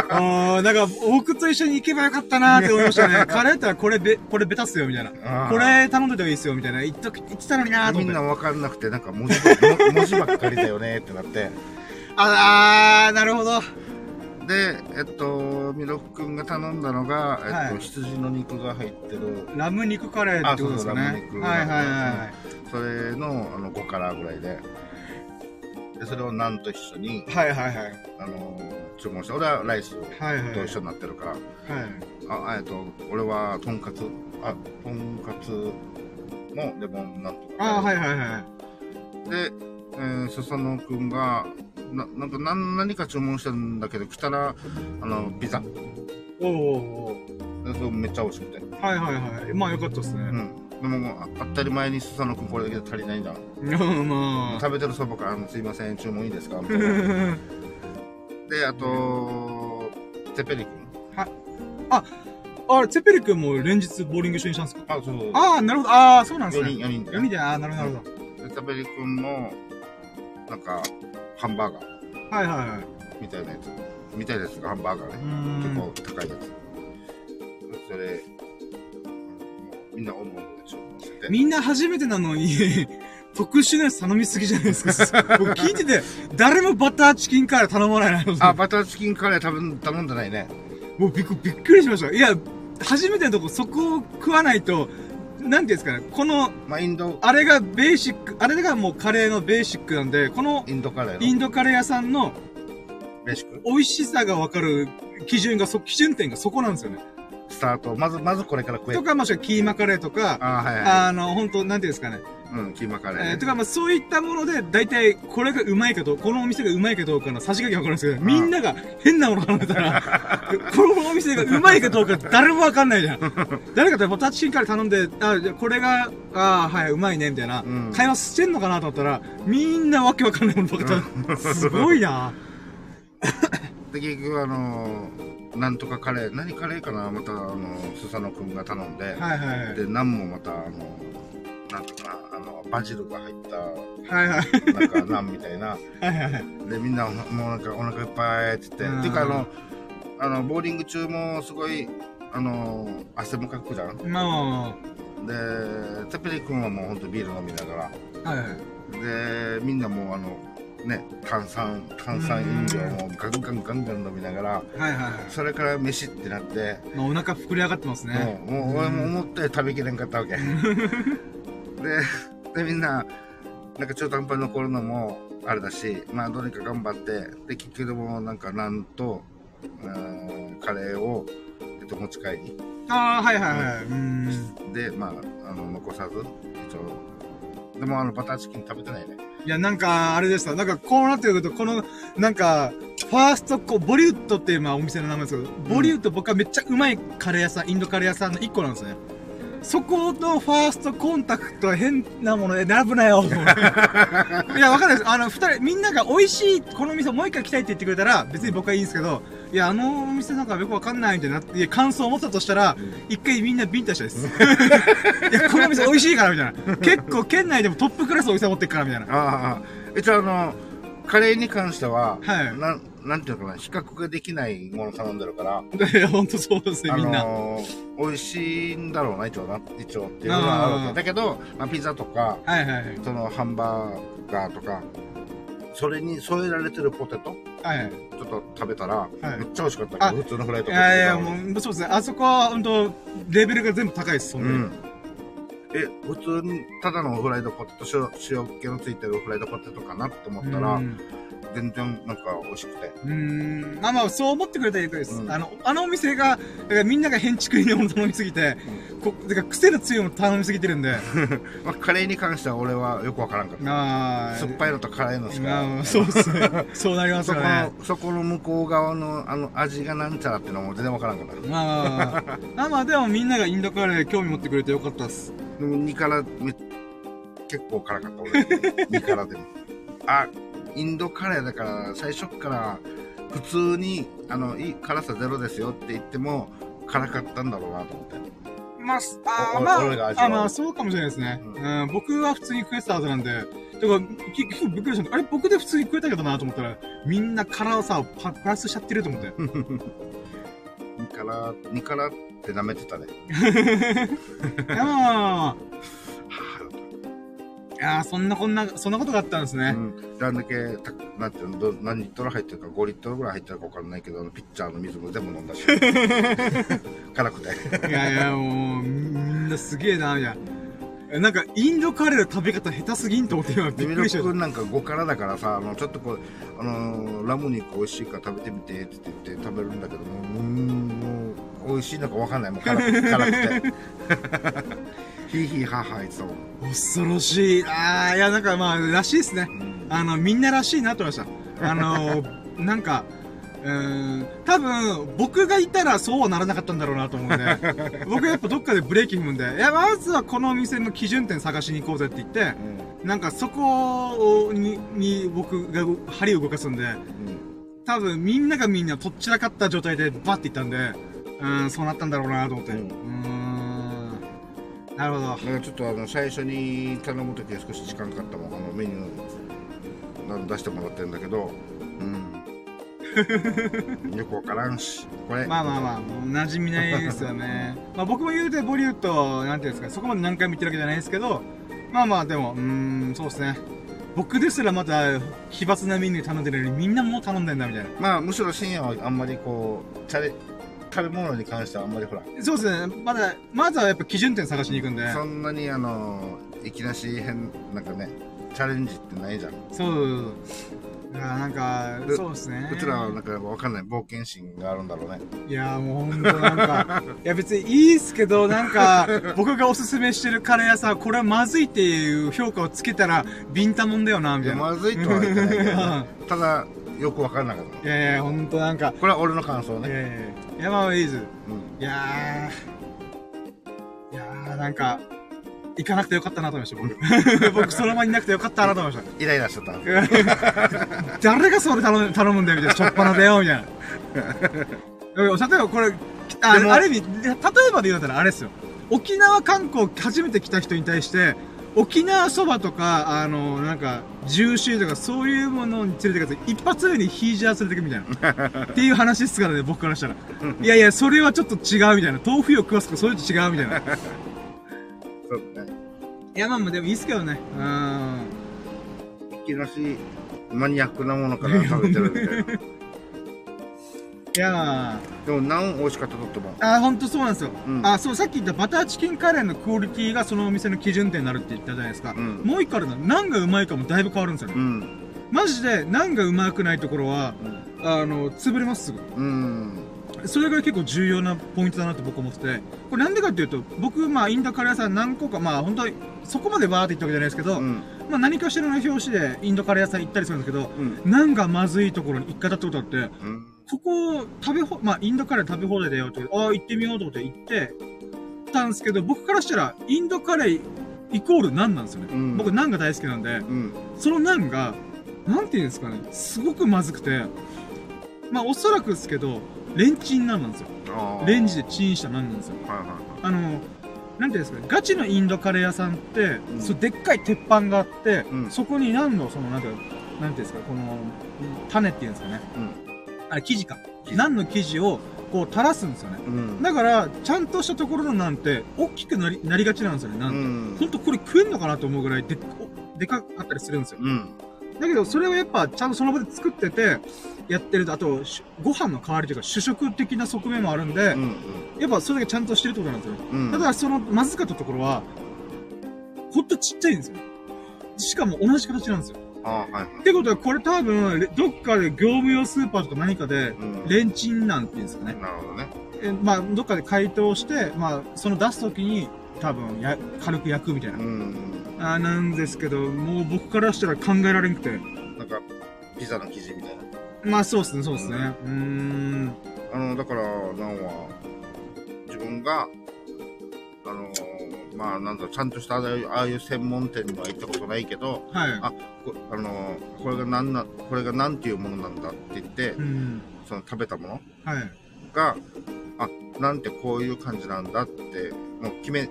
ああ、なんか、僕と一緒に行けばよかったなーって思いましたね。カレーだったらこれべ、これベタっすよ、みたいな。これ頼んでた方がいいっすよ、みたいな。言っとき、言ってたのになー。みんなわかんなくて、なんか文字ばも文字ばっかりだよねってなって。ああー、なるほど。で、えっと、ミロフ君が頼んだのが、えっと、はい羊の肉が入ってる、ラム肉カレーってことですかね。あそうそうラム肉はいはいはい。それのあの5辛ぐらいで、で、それをナンと一緒に、はいはいはい。あの注文して、俺はライスはいはい。と一緒になってるから、はい。あ、えっと、俺はとんかつ、あ、とんかつのレモンなんとか。ああ、はいはいはい。で、えー、スサノくんが、ななんか何何か注文してるんだけど、来たら、あの、ピザ。おーおめっちゃ美味しくて。はいはいはい。まあよかったですね。うん。でも当たり前にスサノくんこれだけで足りないんだ。食べてるそばから、すいません、注文いいですか？みたいな。で、あと、テペリ君。あれ、ツェペリ君も連日ボーリング一緒にしたんですか？あ、そうそう。ああ、なるほど。ああ、そうなんです4ね。人、4人で。4人で、ああ、なるほど、なるほで、テペリ君も、なんか、ハンバーガーど。はいはいはい。みたいなやつ。みたいなやつがハンバーガーうね。結構高いやつ。それ、みんなおのおので注文してて。みんな初めてなのに、特殊なやつ頼みすぎじゃないですか。僕聞いてて、誰もバターチキンカレー頼まないな。あ、バターチキンカレー食べ頼んでないね。もうびっくびっくりしました。いや、初めてのとこそこを食わないと、なんていうんですかね、この、まあ、インド、あれがベーシック、あれがもうカレーのベーシックなんで、このインドカレーイのンドカレー屋さんのベーシック美味しさがわかる基準がそ、基準点がそこなんですよね。スタート。まず、まずこれから食えと。か、もしくはキーマカレーとか、あはいはあの、本当なんていうんですかね。い。うん、キーマカレーね。えー、とか、まあ、そういったもので、大体、これがうまいかと、このお店がうまいかどうかの差し掛けわかるんですけど、みんなが変なもの頼んでたら、このお店がうまいかどうか誰もわかんないじゃん。誰かとバターチキンカレー頼んで、あ、じゃあこれが、あはい、うまいね、みたいな、うん会話してんのかなと思ったら、みんなわけわかんないものばっか頼んですごいなで、結局、あのー、なんとかカレー、何カレーかなまた、あの、スサノくんが頼んで、はいはいはい。で、ナンもまた、あの、なんとかな、あの、バジルが入った、はいはい。なんか、ナンみたいな。で、みんな、もうなんか、お腹いっぱいって言って、うんっていうか、あの、あの、ボーリング中もすごい、あの、汗もかくじゃん。で、まあまあまテペリ君はもうほんとビール飲みながあ、はいはい。ら、で、みんなもうあの、ね、炭酸、炭酸飲料もガンガンガンガン飲みながら、はいはいはい。それから飯ってなって、まあ、お腹膨れ上がってますね。もう、もう俺も思って食べきれんかったわけ。で、で、みんな、なんか中途半端に残るのもあれだし、まあどうにか頑張って、で、結局でもなんかなんと、うんカレーを、えっと、持ち帰り。ああ、はいはいはい。うーん。で、まあ、あの、残さず、一応。でもあの、バターチキン食べてないね。いや、なんか、あれでした。なんか、こうなってくると、この、なんか、ファーストコ、ボリュッドっていう、まあ、お店の名前ですけど、ボリュッド僕はめっちゃうまいカレー屋さん、インドカレー屋さんの一個なんですね。そこのファーストコンタクトは変なもので並ぶなよ。いや、わかんないです。あの、二人、みんなが美味しい、この店もう一回来たいって言ってくれたら、別に僕はいいんですけど、いや、あのお店なんかよくわかんないみたいなって、感想を持ったとしたら、一回みんなビンタしたいです。いや、この店美味しいから、みたいな。結構県内でもトップクラスのお店持ってっから、みたいな。ああ、一応あの、カレーに関しては、はいなん、なんていうのかな、比較ができないもの頼んでるから、いや、ほんとそうですね、あみんな。のー、美味しいんだろうな、一応な、一応っていうのがあるわあーけ。だけど、まあ、ピザとか、はいはいはい。そのハンバーガーとか、それに添えられてるポテト、はいはい。ちょっと食べたら、はいめっちゃ美味しかった普通のフライドいポテトやいや、だもう、そうですね。あそこは、本当レベルが全部高いです、そに。うんん。え、普通に、ただのフライドポテト、塩、塩気のついてるフライドポテトかなって思ったら、うん全然なんか美味しくて。うーん。まあまあ、そう思ってくれたらいいです。うんあの、あのお店が、だからみんなが変築入りのもの頼みすぎて、こ、てか癖の強いもの頼みすぎてるんで。まあ、カレーに関しては俺はよくわからんかった。ああ。酸っぱいのと辛いのしか。まあ、そうですね。そうなりますそこよね。の、そこの向こう側のあの味がなんちゃらっていうのも全然わからんかった。まあまあまあ、でもみんながインドカレー興味持ってくれてよかったっす。でも2辛め、結構辛かった俺。2辛でも。あ、インドカレーだから最初っから普通に、あの、いい辛さゼロですよって言っても辛かったんだろうなと思って。まあ、あまあ、まあ、そうかもしれないですね。ううん、僕は普通に食えてたはずなんで、だか結構びっくりしたあれ、僕で普通に食えたけどなと思ったら、みんな辛さをパプラスしちゃってると思って。2辛、2辛って舐めてたね。いやまあまあやーそんなこんな、そんなことがあったんですね。うん。あんだけ、たなんていうの、ど何リットル入ってるか、5リットルぐらい入ってるか分かんないけど、あのピッチャーの水も全部飲んだし。辛くて。いやいや、もう、みんなすげえな、みたいな。なんか、インドカレーの食べ方下手すぎんと思って今びっくりした。君なんか5辛だからさ、あの、ちょっとこう、あのーラム肉美味しいから食べてみてって言って食べるんだけども、うーん、もう、美味しいのか分かんない。もう辛く 辛くて。ヒーヒーハーハー言ってたもん。恐ろしい。ああ、いや、なんかまあ、らしいですね。うんあの、みんならしいなと思いました。あの、なんか、うーん、多分、僕がいたらそうはならなかったんだろうなと思うんで、僕やっぱどっかでブレーキ踏むんで、いや、まずはこのお店の基準点探しに行こうぜって言って、なんかそこに、に僕が針を動かすんで、多分みんながみんなとっちらかった状態でバッていったんで、うん、そうなったんだろうなと思って。ううんーん。なるほど。だからちょっとあの最初に頼む時は少し時間かかったもんあのメニュー出してもらってるんだけどうん よくわからんしこれまあまあまあ、馴染みないですよね。まあ僕も言うてボリュード、なんていうんですか、そこまで何回も言ってるわけじゃないですけど、まあまあでも、うーん、そうですね。僕ですらまた奇抜なメニュー頼んでるのにみんなもう頼んでんだみたいな。まあむしろ深夜はあんまりこうチャレ食べ物に関してはあんまりほらそうですね。まだ、まずはやっぱ基準点探しに行くんで。そんなにあのいきなし変なんかねチャレンジってないじゃんそう。いやなんか、うそうですね。うちらはなんかわかんない冒険心があるんだろうねいやーもうほんとなんか、いや別にいいっすけど、なんか、僕がおすすめしてるカレー屋さん、これはまずいっていう評価をつけたら、ビンタもんだよな、みたいな。まずいとは言ってないけど、ね、ただよくわからなかったいやいや、ほんとなんか、これは俺の感想ね、いやいやいや、いやまあいやー、いやーなんか、行かなくてよかったなと思いました、僕。僕その場にいなくてよかったなと思いました。イライラしちゃった 誰がそれ頼む頼むんだよ、みたいな。しょっぱなだよ、みたいな。例えばこれ、あある意味、例えばで言うならあれですよ。沖縄観光初めて来た人に対して、沖縄そばとか、あの、なんか、ジューシーとか、そういうものに連れてかず、一発目にヒージャー連れてくみたいな。っていう話ですからね、僕からしたら。いやいや、それはちょっと違うみたいな。豆腐を食わすとか、そういうの違うみたいな。いそうねや、まあまあ、でもいいっすけどね。うん。いきなしマニアックなものから食べてるみたいな いやまあ、でもナン美味しかったとってもあ、ほんとそうなんですよ。うん。あ、そう、さっき言ったバターチキンカレーのクオリティがそのお店の基準点になるって言ったじゃないですか。うん。もう一個あるの、ナンがうまいかもだいぶ変わるんですよね。うん。マジで、ナンがうまくないところは、あの、潰れますすぐ。うん。それが結構重要なポイントだなと僕思ってて、これなんでかっていうと、僕、まあ、インドカレー屋さん何個か、まあ、本当に、そこまでバーって言ったわけじゃないですけど、うん。まあ、何かしらの表紙でインドカレー屋さん行ったりするんですけど、うん。まずいところに一回だったことあって、うんここ、食べほ、まあ、インドカレー食べ放題だよって、ああ、行ってみようと思って行って、たんですけど、僕からしたら、インドカレーイコールナンなんですよね。うん僕、ナンが大好きなんで、うんそのナンが、なんていうんですかね、すごくまずくて、まあ、おそらくですけど、レンチンナンなんですよ。レンジでチンしたナンなんですよ。はいはいあの、なんていうんですかね、ガチのインドカレー屋さんって、うんそうでっかい鉄板があって、うんそこにナンの、その、なんていうか、なんていうんですか、この、種っていうんですかね。うんあれ、生地か。生地ナンの生地を、こう、垂らすんですよね。うんだから、ちゃんとしたところのなんて、大きくなり、なりがちなんですよね、なんて。うんほんとこれ食えんのかなと思うぐらいででかかったりするんですよ。うんだけど、それをやっぱ、ちゃんとその場で作ってて、やってると、あと、しご飯の代わりというか、主食的な側面もあるんで、うんやっぱそれだけちゃんとしてるってことなんですよ。うんただ、その、まずかったところは、ほんとちっちゃいんですよ。しかも同じ形なんですよ。あはいはい。ってことは、これ多分、レどっかで業務用スーパーとか何かで、うん。レンチンなんていうんですかね。なるほどね。えまあ、どっかで解凍して、まあ、その出すときに、多分や、軽く焼くみたいな。うん。あーなんですけど、もう僕からしたら考えられんくて。なんか、ピザの生地みたいな。まあ、そうですね、そうですね。うーん。あの、だから、なんは、自分が、あのーまあ、なんだちゃんとしたああいうああいう専門店には行ったことないけど、はい。あこあのーこれがなんな、これがなんていうものなんだって言ってう、ん。その食べたもの？はい。が、あ、なんてこういう感じなんだって、もう決め、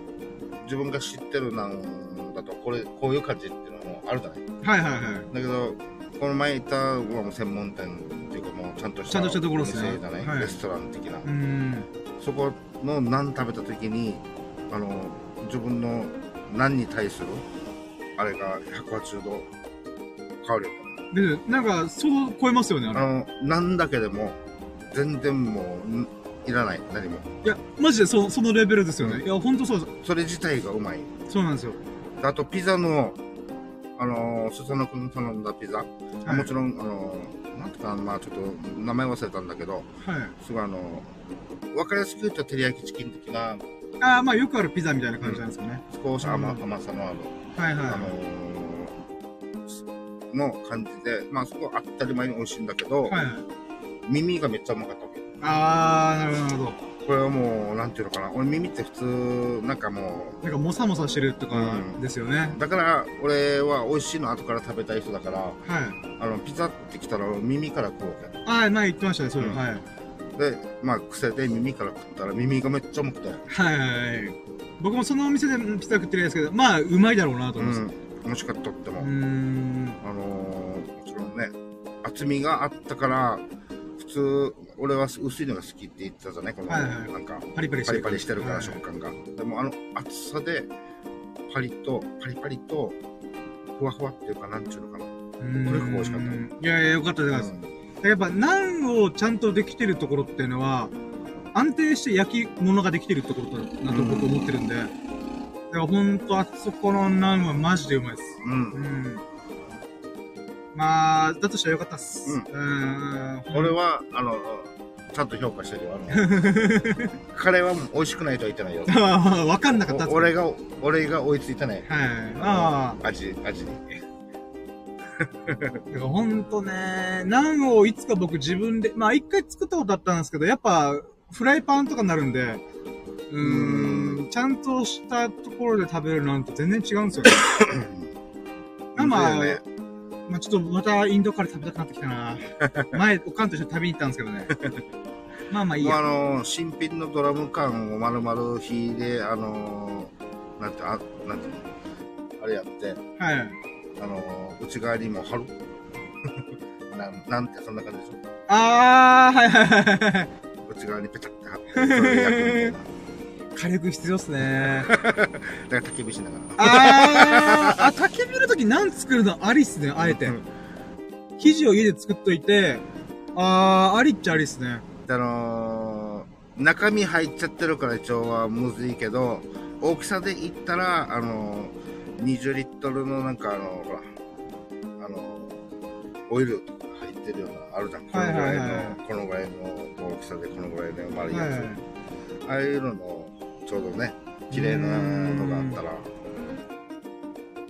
自分が知ってるなんだと、これ、こういう感じっていうのもあるじゃない？はいはいはい。だけど、この前行ったはもう専門店っていうかもうちゃんとしたちゃんとしたところですねお店じゃない、はいレストラン的な。うーん。そこのナン食べた時に、あの、自分のナンに対する、あれが180度変わるよ。で、なんか、そう超えますよね、あれ。あの、ナンだけでも、全然もう、んいらない、何も。いや、マジでそそのレベルですよね。うんいや、ほんとそうです。それ自体がうまい。そうなんですよ。あと、ピザの、あの、スサノ君頼んだピザ。はいもちろん、あの、なんていうかな、まあちょっと名前忘れたんだけど、はい。すごいあの、わかりやすく言うと照り焼きチキン的な、ああ、まあよくあるピザみたいな感じなんですよね。少し甘,、うん甘さのある、はいはい。あのーの感じで、まあすごい当たり前に美味しいんだけど、はいはい。耳がめっちゃうまかったわけ。ああ、なるほど。これはもう、なんていうのかな、俺耳って普通、なんかもなんか、もさもさしてるとかうんですよね。う、だから俺は美味しいの後から食べたい人だから、はい。あの、ピザってきたら耳から食うわけ。ああ、前言ってましたね、そういうの。うんはい。で、まあ癖で耳から食ったら耳がめっちゃ重くて、はいはいはい。僕もそのお店でピザ食ってるんですけど、まあ、うまいだろうなとう思います。ん、美味しかったっても。あのー、もちろんね、厚みがあったから、普通、俺は薄いのが好きって言ってたじゃない？この、はいはいなんか、パリパリしてる。パリパリしてるからはい食感が。でもあの厚さで、パリと、パリパリと、ふわふわっていうか、なんちゅうのかな。うーんとにかく美味しかったいやいや、よかったです。うんやっぱ、ナンをちゃんとできてるところっていうのは、安定して焼き物ができてるところだと僕思ってるんで、だからほんとあそこのナンはマジでうまいです。うん。うん。まあ、だとしたらよかったっす。うんうん。俺は、あの、ちゃんと評価してるよ。あの カレーはもう美味しくないとは言ってないよ。は、わかんなかったっすお俺が、俺が追いついてない。はい。ああ。味、味に。ほんとね、ナンをいつか僕自分で、まあ一回作ったことあったんですけど、やっぱ、フライパンとかになるんで、うーん、ちゃんとしたところで食べるなんと全然違うんですよね。まあねまあちょっとまたインドカレー食べたくなってきたな。前、おかんと一緒に食べに行ったんですけどね。まあまあいいもうあや。の、新品のドラム缶を丸々火で、あの、なんて、あ、なんていうのあれやって、はい。あの、内側にも貼る？なん、なんてそんな感じでしょ？あー、はいはいはいはい。内側にペタッて貼って、それで焼くみたいな。火力必要っすね。だから焚き火しながら。あー、あ、焚き火の時何作るのありっすね、あえてう。ん生地を家で作っといて、あー、ありっちゃありっすね。あのー中身入っちゃってるから一応はむずいけど、大きさで言ったら、あのー20リットルのなんかあのほら、あのーオイルとか入ってるような、あるじゃん。このぐらいの、はいはいはいこのぐらいの大きさでこのぐらいの丸いはいやつ。ああいうのの、ちょうどね、綺麗なのがあったら、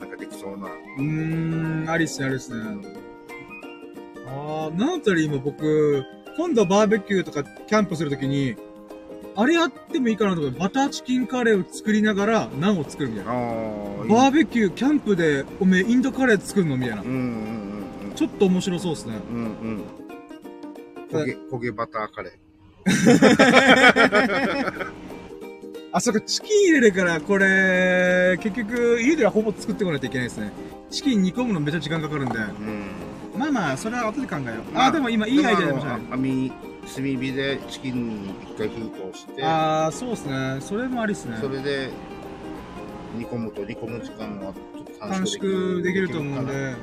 なんかできそうな。うーん、ありっすね、ありっすね。あー、なんたら今僕、今度バーベキューとかキャンプするときに、あれやってもいいかなと思って、バターチキンカレーを作りながら、ナンを作るみたいな。バーベキュー、キャンプで、おめえ、インドカレー作るの？みたいなう。んうんうんちょっと面白そうですね。うん。うんうん。焦げ、焦げバターカレー。あ、そっか、チキン入れるから、これ、結局、家ではほぼ作ってこないといけないですね。チキン煮込むのめっちゃ時間かかるんで。うん。まあまあ、それは後で考えよう。まあ、でも今、いいアイデア出ましたね。でもあの網、炭火でチキンに一回火通して、ああ、そうですね。それもありっすね。それで煮込むと煮込む時間は短縮できると思うんで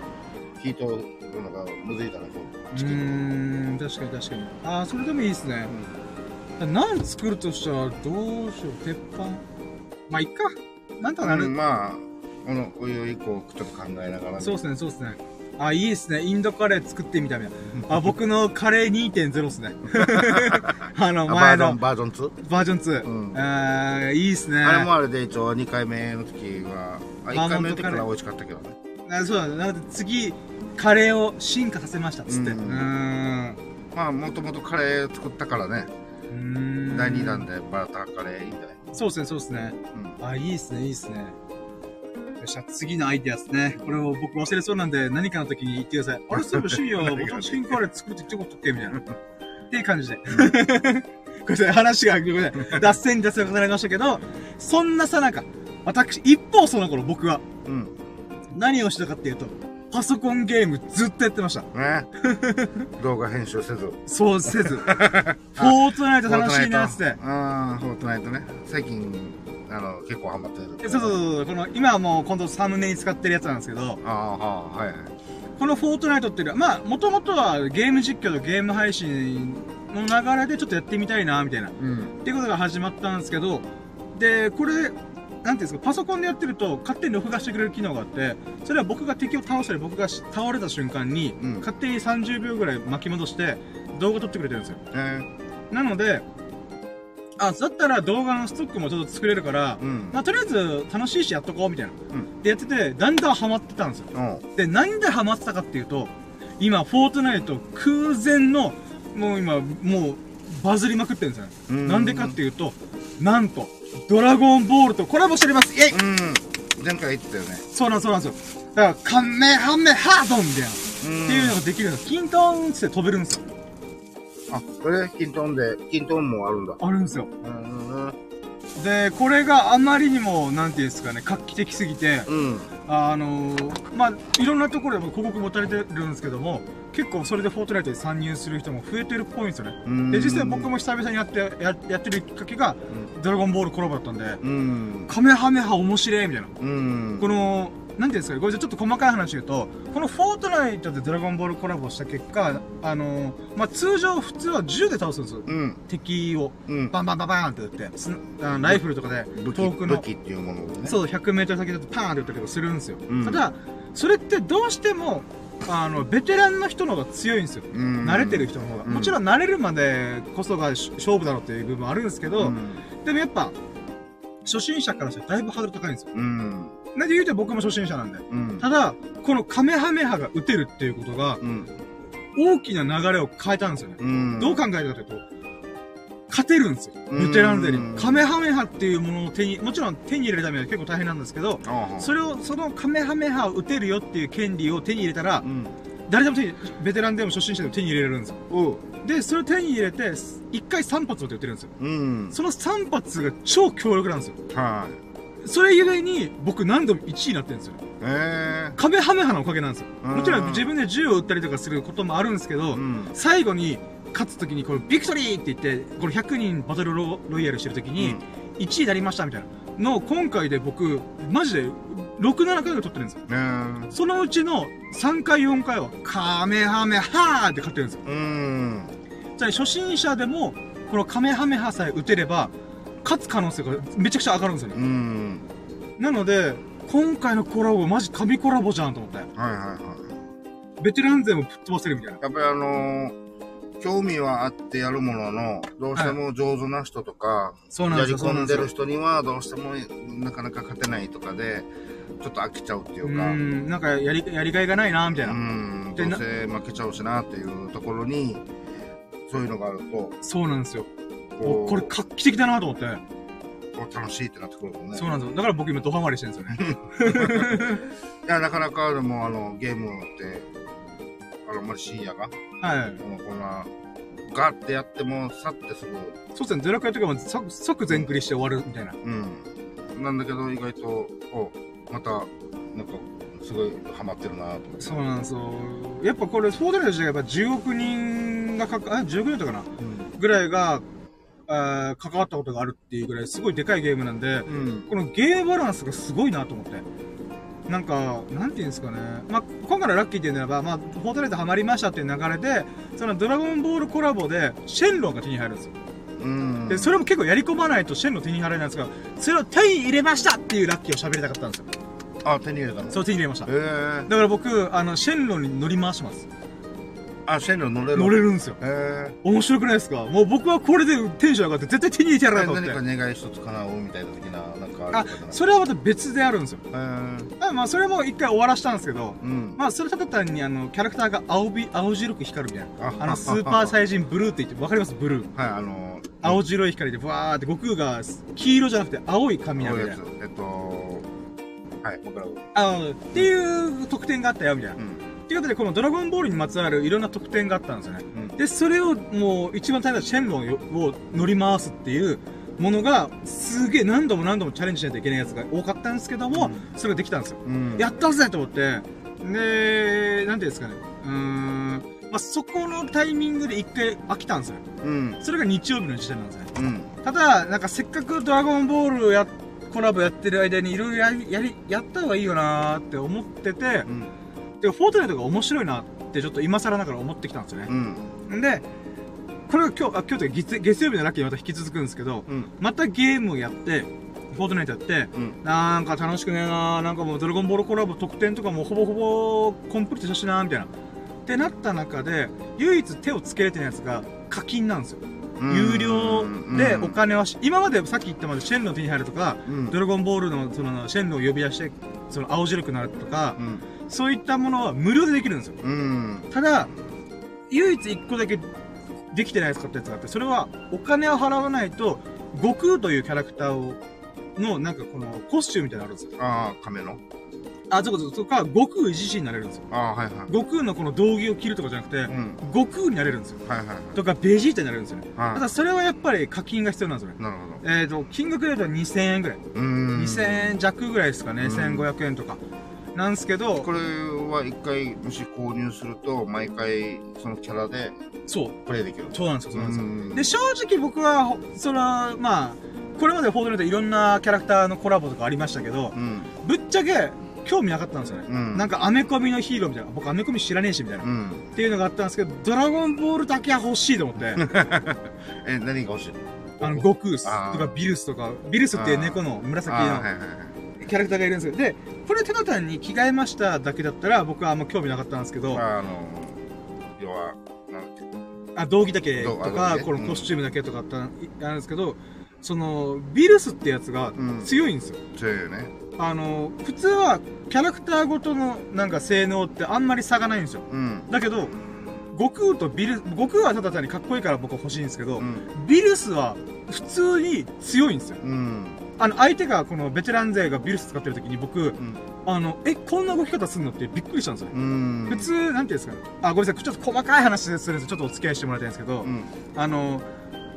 火通るのがむずいだな、うチキン。ーん、確かに確かに。ああ、それでもいいっすね。何作るとしたら、どうしよう、鉄板？まあ、いっか。なんとかなる。うんまあ、このおいおいこうちょっと考えながらね、そうっすね、そうっすね。あ、いいですね。インドカレー作ってみたみたいな。あ、僕のカレー2.0っすね。あの、前のージョン、バージョン 2? バージョン2。うんいいっすね。あれもあれで一応2回目の時は、あ、1回目の時から美味しかったけどね。あそうだね。なので次、カレーを進化させましたっつって。ううんーん。まあ、もともとカレー作ったからね、うーん第2弾でバターカレーいいんじゃない？そうですね、そうですね。うん。あ、いいっすね、いいっすね。よっしゃ、次のアイディアですね。これを僕忘れそうなんで、何かの時に言ってください。あれ、そういえば、深夜、ボタンチキンカレー作るって言ってことっけみたいな。っていう感じで。これ話が、ごめんなさい脱線に脱線が重なりましたけど、そんなさなか、私、一方その頃僕は、うん。何をしたかっていうと、パソコンゲームずっとやってました。ね。動画編集せず。そうせず。フォートナイト楽しいなっつって。ああ、フォートナイトね。最近、あの、結構ハマってる。そうそうそう、この、今はもう今度サムネに使ってるやつなんですけど、ああ、はいはい。このフォートナイトっていうのは、まあ、もともとはゲーム実況とゲーム配信の流れでちょっとやってみたいな、みたいな。っうん。ていうことが始まったんですけど、で、これ、なんていうんですか、パソコンでやってると勝手に録画してくれる機能があって、それは僕が敵を倒したり、僕が倒れた瞬間に、うん勝手に30秒ぐらい巻き戻して、動画撮ってくれてるんですよ。えなので、あ、だったら動画のストックもちょっと作れるから、ー、うん。まあ、とりあえず楽しいしやっとこう、みたいな。んでやってて、だんだんハマってたんですよ。で、なんでハマってたかっていうと、今、フォートナイト空前の、もう今、もう、バズりまくってるんですよなんでかっていうと、なんと、ドラゴンボールとコラボしておりますイェイうん。前回言ってたよね。そうなんそうなんですよ。だから、カメハメハードンみたいな、うんっていうのができるんです。キントーンって飛べるんですよ。あ、それ、キントンで、キントンもあるんだ。あるんですよ。うん。で、これがあまりにも、なんていうんですかね、画期的すぎて、うん。あのー、まあ、いろんなところでも広告もたれてるんですけども、結構それでフォートナイトに参入する人も増えてるっぽいんですよね。うん。で、実際僕も久々にやって、ややってるきっかけが、ドラゴンボールコラボだったんで、うん。カメハメハ面白いみたいな。うん。この、なんていうんですかね、これちょっと細かい話言うと、このフォートナイトでドラゴンボールコラボした結果、あのー、まあ、通常普通は銃で倒すんですよ。うん。敵を、うん。バンバンバンバンって撃って、すあのライフルとかで遠くの武器っていうものをね。そう、100メートル先だとパーンって撃ったりとかするんですよ。うんただ、それってどうしても、あの、ベテランの人の方が強いんですよ。うん。慣れてる人の方が。うんもちろん慣れるまでこそがし勝負だろうっていう部分もあるんですけど、うん。でもやっぱ、初心者からしたらだいぶハードル高いんですよ。うん。なんで言うと僕も初心者なんで。うん。ただ、このカメハメハが撃てるっていうことが、うん。大きな流れを変えたんですよね。うん。どう考えるかというと、勝てるんですよ。ベテラン勢うんに。カメハメハっていうものを手に、もちろん手に入れるためには結構大変なんですけど、それを、そのカメハメハを撃てるよっていう権利を手に入れたらう、ん。誰でも手に、ベテランでも初心者でも手に入れれるんですよ。で、それを手に入れて、1回3発撃って撃てるんですよ。うん。その3発が超強力なんですよ。はい。それゆえに、僕何度も1位になってるんですよ。ええカメハメハのおかげなんですよ。うんもちろん自分で銃を撃ったりとかすることもあるんですけど、うん。最後に勝つときに、このビクトリーって言って、この100人バトルロロイヤルしてるときに、1位になりましたみたいなのを今回で僕、マジで6、7回ぐらい取ってるんですよ。ねそのうちの3回、4回は、カメハメハーって勝ってるんですよ。え。うん。つまり初心者でも、このカメハメハさえ打てれば、勝つ可能性がめちゃくちゃ上がるんですよね。うん。なので、今回のコラボマジ神コラボじゃんと思って。はいはいはい。ベテラン勢もぶっ飛ばせるみたいな。やっぱりあのー興味はあってやるものの、どうしても上手な人とか、そうなんやりですよ。込んでる人にはどうしてもなかなか勝てないとかで、ちょっと飽きちゃうっていなんですよ。うか、うん、なんかやり、やりがいがないな、みたいな。うん、どでなうせ負けちゃうしなっていうところに、そういうのがあると、そうなんですよ。おこれ画期的だなと思って。楽しいってなってくるもんね。そうなんですよ。だから僕今ドハマりしてるんですよね。いや、なかなかでもあの、ゲームって、あの、まり深夜が、はい。もうこんな、ガッてやっても、さってすぐ、そうですね。ドラクエとかも即即全クリして終わるみたいな。うん。なんだけど、意外と、おまた、なんか、すごいハマってるなと思って。そうなんですよ。やっぱこれ、フォートナイト自体がやっぱ10億人がかか、あ、10億人だったかなうん。ぐらいが、あー関わったことがあるっていうぐらいすごいでかいゲームなんで、うん。このゲーバランスがすごいなと思って。なんか、なんていうんですかね。まあ、今回のラッキーっていうのは、まあ、フォートナイトハマりましたっていう流れで、そのドラゴンボールコラボで、シェンロンが手に入るんですよ。うん。で、それも結構やり込まないとシェンロン手に入らないんですが、それを手に入れましたっていうラッキーを喋りたかったんですよ。あ、手に入れたの？そう手に入れました。だから僕、あの、シェンロンに乗り回します。あ、線路乗れる？乗れるんですよ。へ面白くないですか？もう僕はこれでテンション上がって絶対手に入れてやるなえ。と思って。何か願い一つ叶うみたいな的な、なんかああるのかなそれはまた別であるんですよ。へえ。あまあ、それも一回終わらしたんですけど、うん。まあ、それただ単にあの、キャラクターが青び、青白く光るみたいな。ああの、スーパーサイジンブルーって言って、わかります？ブルー。はい、あの、青白い光で、ブワーって、悟空が黄色じゃなくて青い髪なみたいな青いやつ。。えっと、はい、僕らあの、っていう特典があったよ、みたいな。うん。っていうことで、このドラゴンボールにまつわるいろんな特典があったんですよね。うん。で、それをもう一番大変なシェンロンを乗り回すっていうものが、すげえ何度も何度もチャレンジしないといけないやつが多かったんですけども、それができたんですよ。うん。やったぜと思って、で、なんていうんですかね。うーん、まあ、そこのタイミングで一回飽きたんですよ。うん。それが日曜日の時点なんですね。うん。ただ、なんかせっかくドラゴンボールや、コラボやってる間にいろいろやり、やり、やった方がいいよなーって思ってて、うん。で、フォートナイトが面白いなってちょっと今更ながら思ってきたんですよね。うん。で、これが今日、あ、今日というか月月曜日のラッキーにまた引き続くんですけど、うん。またゲームをやって、フォートナイトやって、うん。なんか楽しくねえなーなんかもうドラゴンボールコラボ特典とかもほぼほぼコンプリートしたしなーみたいな。ってなった中で、唯一手をつけれてないやつが課金なんですよ。有料でお金はし、今までさっき言ったまでシェンロン手に入るとか、うん。ドラゴンボールのそのシェンロンを呼び出して、その青白くなるとかう、ん。そういったものは無料でできるんですよ。うん。ただ、唯一一個だけできてないやつ買ったやつがあって、それはお金を払わないと、悟空というキャラクターを、の、なんかこの、コスチュームみたいなのあるんですよ。ああ、亀の？あ、そうかそうか、悟空自身になれるんですよ。ああ、はいはい。悟空のこの道着を着るとかじゃなくてう、ん。悟空になれるんですよ。はいはいはい。とか、ベジータになれるんですよね。はいただ、それはやっぱり課金が必要なんですよね。なるほど。えっ、と、金額で言うと2000円ぐらい。うーん。2000円弱ぐらいですかね。うん1500円とか。なんですけどこ、れは一回、もし購入すると、毎回、そのキャラでそう。プレイできる。そうなんですよ、そうなんですよ。んで、正直僕は、ほそれは、まあ、これまでフォートナイトいろんなキャラクターのコラボとかありましたけど、うん。ぶっちゃけ、興味なかったんですよね。うん。なんか、アメコミのヒーローみたいな。僕、アメコミ知らねえし、みたいな。っうん。ていうのがあったんですけど、ドラゴンボールだけは欲しいと思って、え、何が欲しい？あの、悟空とかビルスとか、ビルスっていう猫の紫のはいはいはい。キャラクターがいるんですよ。で、これただ単に着替えましただけだったら、僕はあんま興味なかったんですけど、あの、要は、なんだっけ。あ、道着だけとか、このコスチュームだけとかあったんあるんですけど、その、ビルスってやつがうん強いんですよ。強いよね。あの、普通はキャラクターごとのなんか性能ってあんまり差がないんですよ。うん。だけど、悟空とビル、悟空はただ単にかっこいいから僕は欲しいんですけど、うん。ビルスは普通に強いんですよ。うん。あの、相手がこのベテラン勢がビルス使ってる時に僕、うん。あの、え、こんな動き方すんのってびっくりしたんですよ。うん。普通、なんていうんですかね。あ、ごめんなさい。ちょっと細かい話するんですよ。ちょっとお付き合いしてもらいたいんですけど、うん。あの、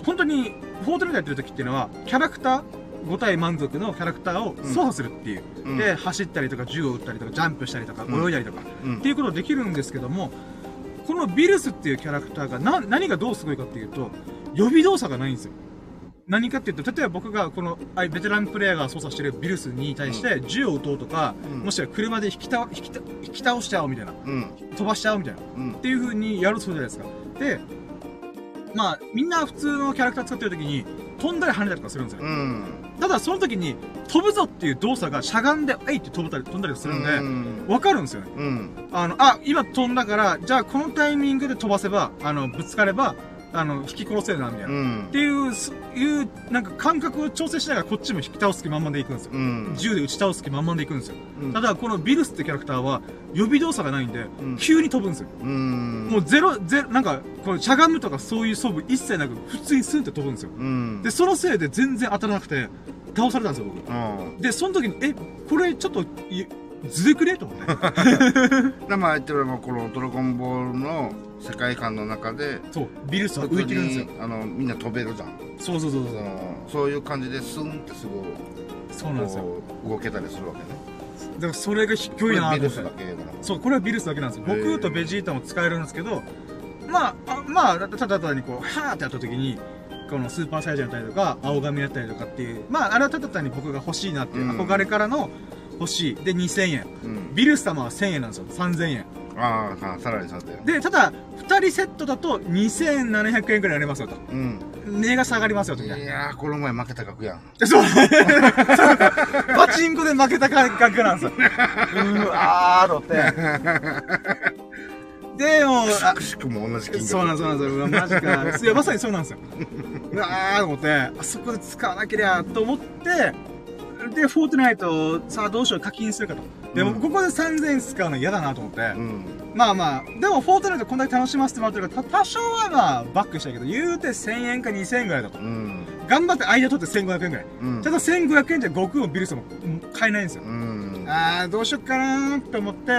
本当に、フォートナイトやってる時っていうのは、キャラクター、5体満足のキャラクターを操作するっていう。うんで、走ったりとか、銃を撃ったりとか、ジャンプしたりとか、うん泳いだりとか、うんっていうことできるんですけども、このビルスっていうキャラクターがな、何がどうすごいかっていうと、予備動作がないんですよ。何かっていうと、例えば僕がこの、あベテランプレイヤーが操作してるビルスに対して銃を撃とうとか、うんもしくは車で引き倒、引き倒引き倒しちゃおうみたいな。うん。飛ばしちゃうみたいな。うんっ。ていう風にやるとするじゃないですか。で、まあ、みんな普通のキャラクター使ってる時に、飛んだり跳ねたりとかするんですよ。うん。ただ、その時に、飛ぶぞっていう動作がしゃがんで、えいって飛ぶたり、飛んだりするんで、うん。わかるんですよね。うん。あの、あ、今飛んだから、じゃあこのタイミングで飛ばせば、あの、ぶつかれば、あの、引き殺せるな、みたいな。っうん。ていう、すいう、なんか感覚を調整しながらこっちも引き倒す気満々でいくんですよ。うん。銃で撃ち倒す気満々でいくんですよ。うんただ、このビルスってキャラクターは、予備動作がないんで、うん急に飛ぶんですよ。うん。もうゼロ、ゼロ、なんか、このしゃがむとかそういう装備一切なく、普通にスンって飛ぶんですよ。うん。で、そのせいで全然当たらなくて、倒されたんですよ、僕。うん。で、その時に、え、これちょっと、いずれくね？と思って。でまあ言ってみればこの「ドラゴンボール」の世界観の中でそう、ビルスは浮いてるんですよ。にあのみんな飛べるじゃんそうそうそうそ。そうのそういう感じでスンってすぐそうなんですよ。動けたりするわけねだからそれが低いなこれビルスと思って。だけだからそう、これはビルスだけなんですよ。悟空とベジータも使えるんですけど、まあ、あまあ、ただただにこう、はーってやった時に、このスーパーサイジャーだったりとか、青髪だったりとかっていう、まあ、あれはただ単に僕が欲しいなっていう、うん憧れからの欲しい。で、2000円。うんビルス様は1000円なんですよ。3000円。ああさらにさてで、ただ、2人セットだと2700円くらいありますよと。うん値が下がりますよ、とい。やー、この前負けた額やん。そう。パチンコで負けた感覚なんですよ。うわーと思って。で、もう、あくしくも同じ金額。そうなんです、そうなんですよ。うわマジか。いや、まさにそうなんですよ。うわーと思って、あそこで使わなけりゃと思って、で、フォートナイト、さあどうしよう課金するかと。でも、うんここで3000円使うの嫌だなと思って。うん。まあまあ、でも、フォートナイトこんだけ楽しませてもらってるから、た多少はまあ、バックしたけど、言うて1000円か2000円ぐらいだとう。ん。頑張って間取って1500円ぐらい。うん。ただ1500円じゃ悟空もビルスもうん買えないんですよ。うん。あー、どうしよっかなーって思って、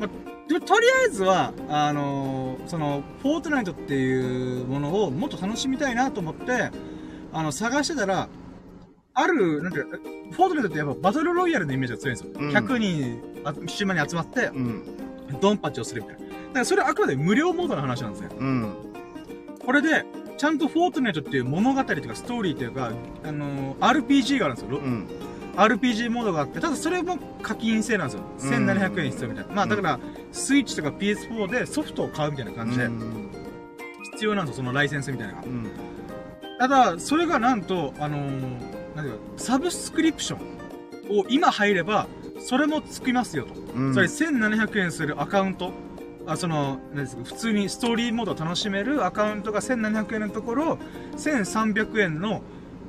まあ、でもとりあえずは、あのーその、フォートナイトっていうものをもっと楽しみたいなと思って、あの、探してたら、ある、なんか、フォートナイトってやっぱバトルロイヤルのイメージが強いんですよ。うん100人、あ島に集まって、うん。ドンパチをするみたいな。だからそれはあくまで無料モードの話なんですよ。うん。これで、ちゃんとフォートナイトっていう物語とかストーリーというか、あのー RPG があるんですよ。うん。RPG モードがあって、ただそれも課金制なんですよ。うん1700円必要みたいな。まあだから、スイッチとか PS4 でソフトを買うみたいな感じでう、ん。必要なんですよ、そのライセンスみたいなのが。うん。ただ、それがなんと、あのーなんていうか、サブスクリプションを今入れば、それもつきますよと。うん。それ1700円するアカウント、あその、なんですか、普通にストーリーモードを楽しめるアカウントが1700円のところ、1300円の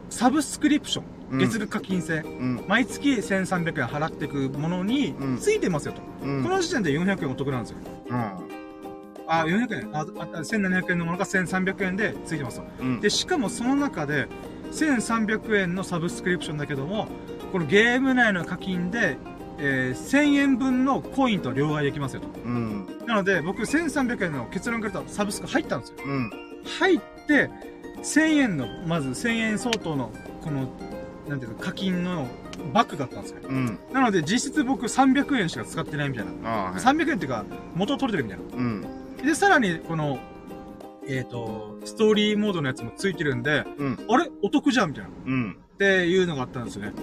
サブスクリプション、うん月額課金制。うん。毎月1300円払っていくものにうんついてますよと。うん。この時点で400円お得なんですよ。うん。あ、400円あ、あ1700円のものが1300円でついてますと。うん。で、しかもその中で、1300円のサブスクリプションだけども、このゲーム内の課金で、えー1000円分のコインと両替できますよと。うん。なので、僕1300円の結論からサブスク入ったんですよ。うん。入って、1000円の、まず1000円相当の、この、なんていうの、課金のバックだったんですよ。うん。なので、実質僕300円しか使ってないみたいな。はい。300円っていうか、元取れてるみたいな。うん。で、さらに、この、えっ、と、ストーリーモードのやつもついてるんで、うん。あれ？お得じゃんみたいな。っうん。ていうのがあったんですよね。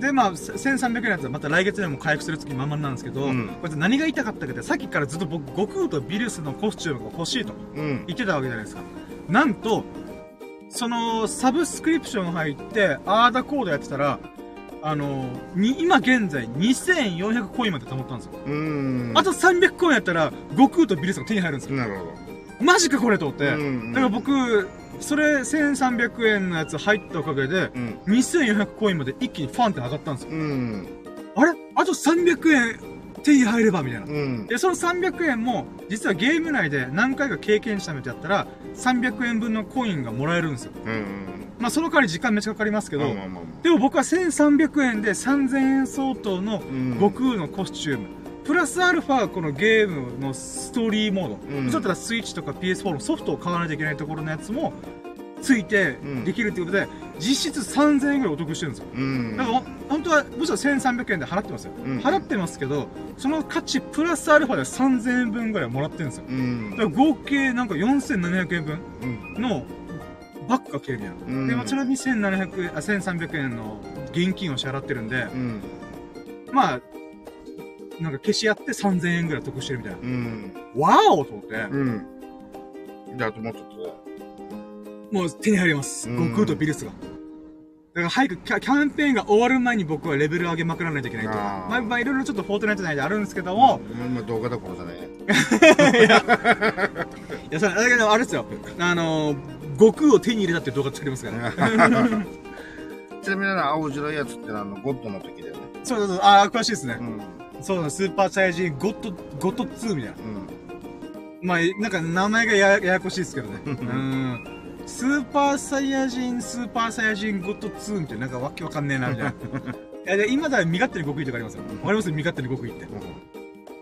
で、まあ、せ1300円のやつはまた来月でも回復する月まんまなんですけど、うんこれ何が言いたかったかって、さっきからずっと僕、悟空とビルスのコスチュームが欲しいとうん。言ってたわけじゃないですか。なんと、その、サブスクリプション入って、アーダコードやってたら、あの、に、今現在2400コインまで貯まったんですよ。うん。あと300コインやったら、悟空とビルスが手に入るんですよ。なるほど。マジかこれと思って。うんだから僕、それ1300円のやつ入ったおかげで、うん。2400コインまで一気にファンって上がったんですよ。うん。あれ？あと300円手に入ればみたいな。うん。で、その300円も、実はゲーム内で何回か経験しためてやったら、300円分のコインがもらえるんですよ。うん。まあ、その代わり時間めっちゃかかりますけど、でも僕は1300円で3000円相当のうん悟空のコスチューム、プラスアルファこのゲームのストーリーモード、うん。だったらスイッチとか PS4 のソフトを買わないといけないところのやつもついてうん。できるっていうことで、実質3000円ぐらいお得してるんですよ。うん。だからほ本当はむしろ1300円で払ってますよ、うん払ってますけどその価値プラスアルファで3000円分ぐらいもらってるんですよ。うん。だから合計なんか4700円分うん。のバックが切れるみたいな、うん。でまあちなみに1700あ1300円の現金を支払ってるんで、うん。まあなんか消し合って3000円ぐらい得してるみたいなうん。わおと思って、うん。で、あともうちょっとで。もう手に入りますうん悟空とビルスがだから早くキャキャンペーンが終わる前に僕はレベル上げまくらないといけないと。あーまあ、まあ、いろいろちょっとフォートナイト内であるんですけども、今動画どころじゃない。いや、さ、だけどあれですよ。あのー、悟空を手に入れたっていう動画作りますからね。ちなみにあの、青白いやつってあの、ゴッドの時だよね。そうそうそう、ああ、詳しいですねう。ん。そうだ、スーパーサイヤ人ゴッド、ゴッド2みたいな。うん。まあ、なんか名前がやややこしいですけどね。ううんん。スーパーサイヤ人、スーパーサイヤ人ゴッド2みたいな、なんかわけわかんねえな、みたいな。いや、で今だ身勝手に極意とかありますよ。わかります身勝手に極意って。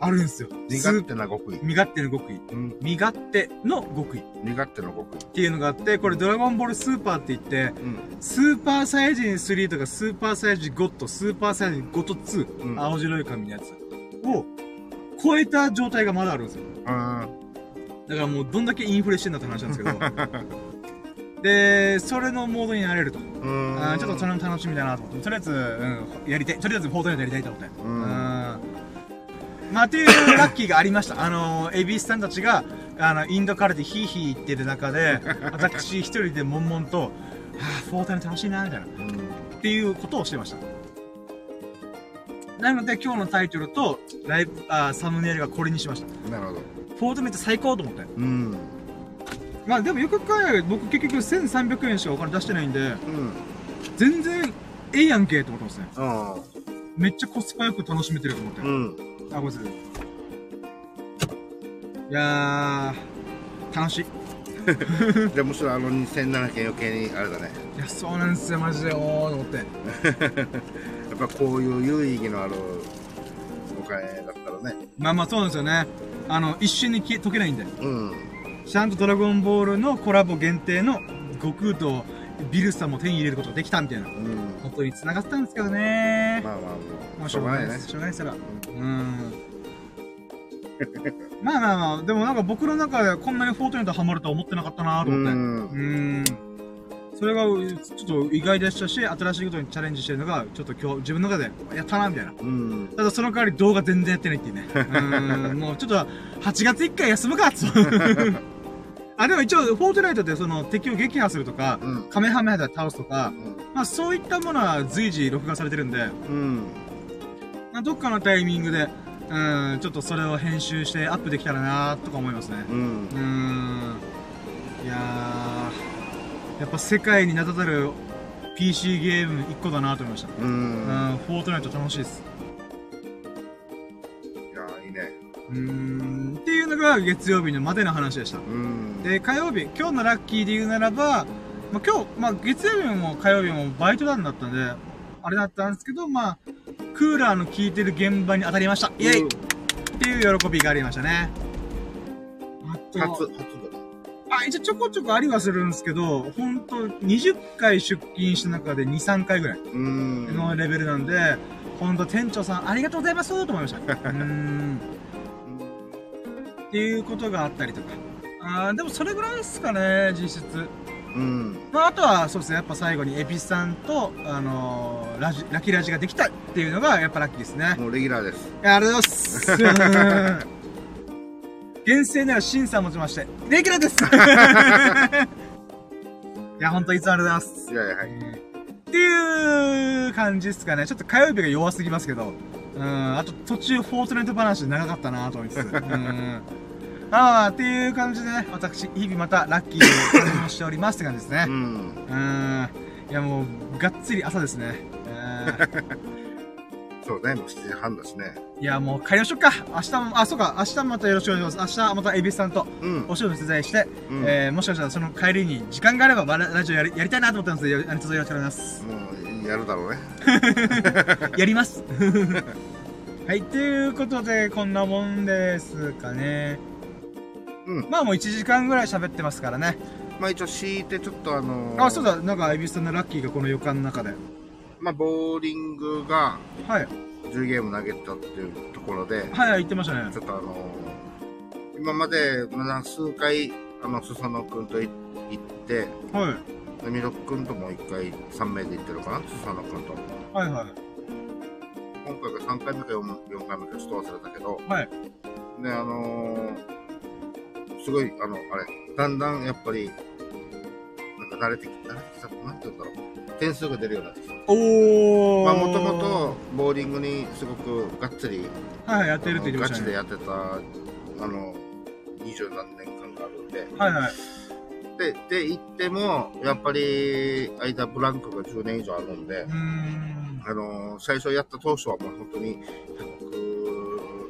あるんですよ。身勝手な極意。身勝手の極意。うん。身勝手の極意っ身勝手の極意。ていうのがあって、これドラゴンボールスーパーって言って、うん。スーパーサイヤ人3とかスーパーサイヤ人ゴッド、スーパーサイヤ人ゴッド2、うん青白い髪のやつを超えた状態がまだあるんですよ。あだからもうどんだけインフレしてんだって話なんですけど。で、それのモードになれると。ーうん。あーちょっとそれも楽しみだなと思って。とりあえず、うん、やりたい。とりあえずフォートナイトやりたいと思って。うんままあ、っていうラッキーがありました。あのー、エビスさんたちが、あの、インドカルでヒーヒー言ってる中で、私一人で悶々と、はぁ、フォートナイト楽しいな、みたいな。うん。っていうことをしてました。なので今日のタイトルとライブ、あサムネイルがこれにしました。なるほど。フォートナイト最高と思って。うん。まあでもよく考えれば僕結局1300円しかお金出してないんで、うん。全然ええやんけって思ってますね。ああ。めっちゃコスパよく楽しめてると思って。うん。あ、ごめんなさい。いやー、楽しい。じゃあむしろあの2700円余計にあれだね。いや、そうなんですよ、マジで、おーと思って。やっぱこういう有意義のあるお金だったらね。まあまあそうなんですよね。あの、一瞬に消え解けないんで。うん。ちゃんとドラゴンボールのコラボ限定の悟空とビルさんも手に入れることができたみたいな。うん。本当に繋がったんですけどね。まあまあままあ、あしょうがないね。しょうがないですから。うん。まあまあまあ、でもなんか僕の中ではこんなにフォートナイトハマるとは思ってなかったなとう思って。ん。うん。それが、ちょっと意外でしたし、新しいことにチャレンジしてるのが、ちょっと今日自分の中で、やったな、みたいな。うん。ただその代わり動画全然やってないっていうね。うん。もうちょっと、8月1回休むか、と。あ、でも一応、フォートナイトってその敵を撃破するとか、うん。カメハメハで倒すとか、まあそういったものは随時録画されてるんで、うん。まあ、どっかのタイミングで、うん、ちょっとそれを編集してアップできたらなとか思いますね。うん。うーん。いやー、やっぱ世界に名だたる PC ゲーム1個だなと思いました。ううん、ん。フォートナイト楽しいです。いやー、いいね。うーん、いうのが月曜日のまでの話でした。うん。で、火曜日、今日のラッキーで言うならば、まあ、今日、まあ、月曜日も火曜日もバイトなんだったんで、あれだったんですけど、まあ、クーラーの効いてる現場に当たりました。イェイっていう喜びがありましたね。あと、初、初だ。あ、一応ちょこちょこありはするんですけど、ほんと20回出勤した中で2、3回ぐらいうん。のレベルなんで、ほんと店長さんありがとうございますと思いました。うーん。っていうことがあったりとか。あーでもそれぐらいですかね、実質。うん。まあ、あとは、そうですね、やっぱ最後にエピスさんと、あのーラジ、ラキラジができたっていうのが、やっぱラッキーですね。もうレギュラーです。ありがとうございます。厳正なる審査をもちまして、レギュラーです いや、ほんといつもありがとうございます。いやいや、はい。っていう感じですかね。ちょっと火曜日が弱すぎますけど。うん、あと途中フォートナイト話長かったなと思いつつ。うん。ああ、っていう感じでね、私、日々またラッキーを感じしておりますって感じですねう。ん。うん。いや、もう、がっつり朝ですね。うんそうね、もう7時半だしね。いや、もう帰りましょうか。明日も、あ、そうか、明日もまたよろしくお願いします。明日またエビスさんとうん。お仕事取材して、うんえー、もしかしたらその帰りに時間があればララジオやりやりたいなと思ったんですよ。何卒よろしくお願いします。もう、やるだろうね。やります。はい、ということで、こんなもんですかね。うんまあもう1時間ぐらい喋ってますからね。まあ一応敷いてちょっとあのーあ、そうだ、なんかエビスさんのラッキーがこの予感の中で。まあボーリングがはい。10ゲーム投げたっていうところで、はい、はい、言ってましたねち。ょっとあのー今までな数回、あの、スサノくんとい行って、はい。でミロくんとも1回3名で行ってるかな、スサノくんと。はい、はい。今回が3回目か 4, 4回目かちょっと忘れたけど、はい。で、あのーすごい、あの、あれ、だんだんやっぱり、なんか慣れてき慣れてきた、なんて言うんだろう。点数が出るようになってきた。おー。まあ、もともと、ボーリングにすごくがっつり、はい、はい、やってるって言ってましたね。ガチでやってた、あの、二十何年間があるんで、はい、はい。で、で、行っても、やっぱり、間ブランクが10年以上あるんでん。あの、最初やった当初はもう本当に、100、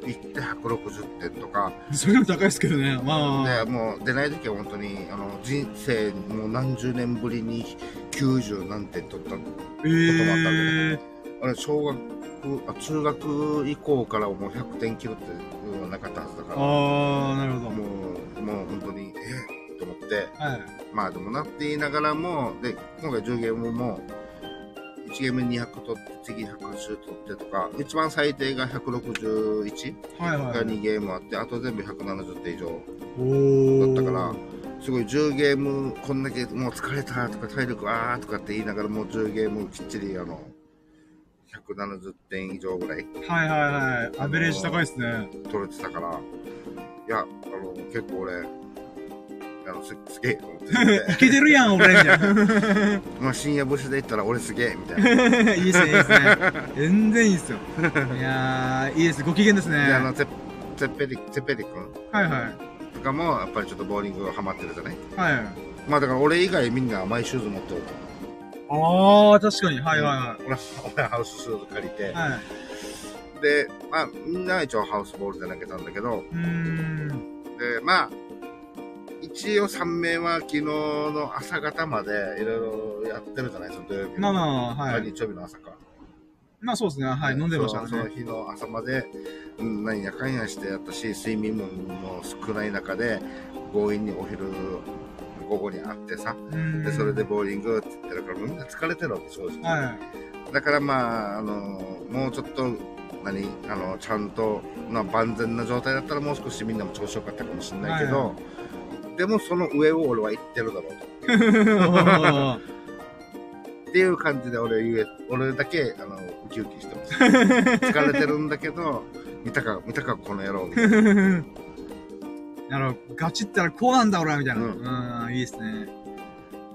行って160点とか、それでも高いですけどね。まあ。で、もう出ない時は本当に、あの、人生もう何十年ぶりに90何点取った。えもあったんー。あれ、小学、あ中学以降からもう100点切るっていうのはなかったはずだから、あー、なるほど。もうはい。まあでもなって言いながらも、で、今回10ゲームも、1ゲーム200取って、次180取ってとか、一番最低が161はい、がはい。2ゲームあって、あと全部170点以上。だったから、すごい10ゲーム、こんだけもう疲れたとか体力あーとかって言いながらもう10ゲームきっちりあの、170点以上ぐらいはいはいはい。アベレージ高いですね。取れてたから、いや、あの、結構俺、あの、すすげえと思っていけてるやん、俺、みたいな。まあ深夜節で言ったら俺すげえみたいな。いいっすね、いいっすね。全然いいっすよ。いやー、いいです。ご機嫌ですね。で、あの、ててっぺり、てっぺりくんはいはい。とかも、やっぱりちょっとボーリングハマってるじゃない？はい。まあだから俺以外みんなマイシューズ持ってるあー、確かに。はいは俺、俺ハウスシューズ借りてい、はい。はい。で、まあみんな一応ハウスボールで投げたんだけど、うーん。で、まあ、一応3名は昨日の朝方までいろいろやってるじゃないですか、土曜日の。まあまあ、はい。日曜日の朝か。まあそうですね。はい。飲んでましたね。その日の朝まで、うん、何やかんやしてやったし、睡眠もも少ない中で、強引にお昼、午後に会ってさ、で、それでボーリングって言ってるから、みんな疲れてるわけ、正直。はい。だからまあ、あの、もうちょっと、何あの、ちゃんと、まあ、万全な状態だったらもう少しみんなも調子よかったかもしれないけど、はでもその上を俺は言ってるだろうと。っていう感じで俺言え、俺だけ、あの、ウキウキしてます。疲れてるんだけど、見たか、見たか、この野郎、みたいな。なるほど。ガチったらこうなんだ、俺は、みたいな。ううんん、いいですね。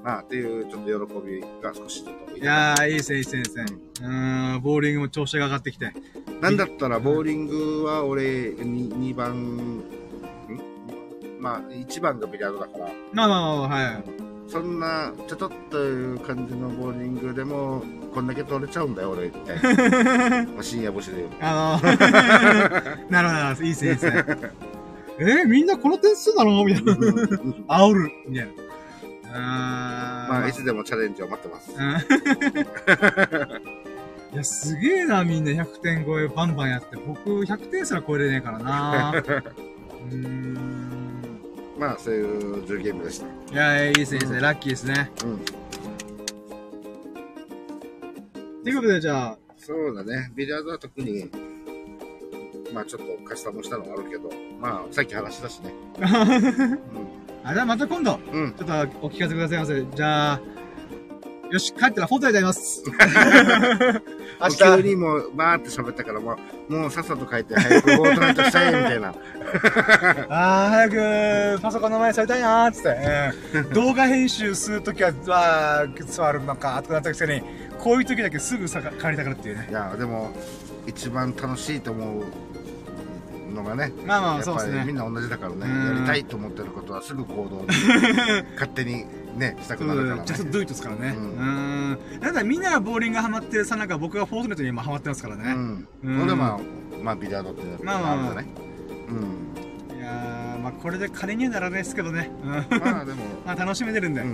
まあ、っていう、ちょっと喜びが少しちょっと。いやー、いいですね、いいですね、いいですね。うん、ボーリングも調子が上がってきて。なんだったら、ボーリングは俺、に2番、んまあ、1番がビリヤードだから、まあまあまあ、はい。そんな、ちょっとという感じのボーリングでも、こんだけ取れちゃうんだよ、俺、みたいな。まあ深夜星で言う。あのー、なるほどなるほど、いいですね、いいですね。えー、みんなこの点数なの？みたいな。煽る。みたいな。あー。まあ、いつでもチャレンジを待ってます。いや、すげえな、みんな100点超えバンバンやって。僕、100点すら超えれねえからな。うーん。まあ、そういう10ゲームでした。いや、いいですね、いいですね。ラッキーですね。うん。ということで、じゃあ、そうだね。ビリヤードは特に、まあちょっとカスタムしたのもあるけど、まあさっき話したしね。あ、じゃあまた今度、うん。うん。ちょっとお聞かせくださいませ。じゃあ、よし、帰ったらフォトでやります。明急日、にもう、バーって喋ったから、もう、もうさっさと書いて、早くゴートナイトしたい、みたいな。あー、早くパソコンの前にされたいなーっつって、うん動画編集するときは、わー、座るのか、とかなったくせに、こういう時だけすぐさ帰りたがるっていうねい。や、でも、一番楽しいと思うのがね、まあまあ、やっぱそうですね。りみんな同じだからね、うんやりたいと思ってることはすぐ行動に、勝手にね、したくなるからね。ちょっとドゥイトですからね。ううんん。なんだみんながボーリングハマってるさなか僕がフォートネットに今ハマってますからね。うん。うんほんでまあ、まあビリヤードってまあまあまあうん。いやー、まあこれで金にはならないですけどね。うん。まあでも、まあ楽しめてるんで。うん。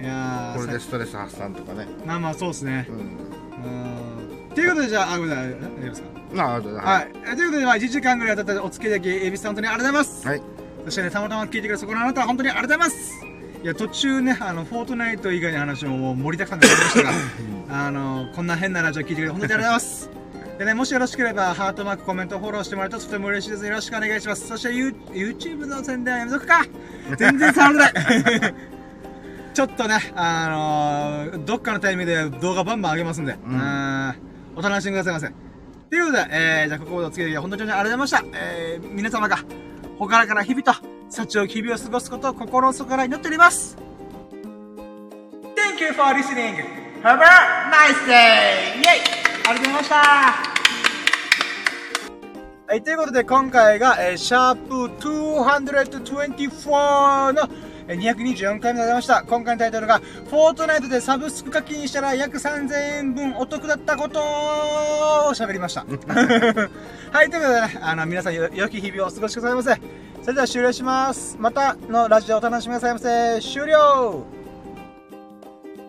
いやー、これでさストレス発散とかね。まあまあそうですねう。ん。うん。ということでじゃあ、あ、ごめんなさい。大丈夫ですかまあ、ははい。えということで、まあ1時間ぐらい経ったお付き合いだけ、エビスさん本当にありがとうございます。はい。そしてね、たまたま聞いてくれたそこのあなたは本当にありがとうございます。いや、途中ね、あの、フォートナイト以外の話ももう盛りだくさんでありましたが、あの、こんな変なラジオ聞いてくれて本当にありがとうございます。でね、もしよろしければ、ハートマーク、コメント、フォローしてもらうととても嬉しいです。よろしくお願いします。そして You、YouTube の宣伝はやめとくか全然触らない ちょっとね、あのーどっかのタイミングで動画バンバン上げますんで、んうんお楽しみくださいませ。ということで、えー、じゃあここまでお付き合い本当にありがとうございました。えー、皆様が、ほからから日々と、幸よき日々を過ごすことを心の底から祈っております。Thank you for listening. Have a nice day! イェイありがとうございましたはい、ということで今回が、えー、シャープ224のえー224回目でございました。今回のタイトルが、フォートナイトでサブスク課金したら約3000円分お得だったことを喋りました。はい、ということでね、あの、皆さんよ良き日々をお過ごしくださいませ。それでは終了します。またのラジオお楽しみくださいませ。終了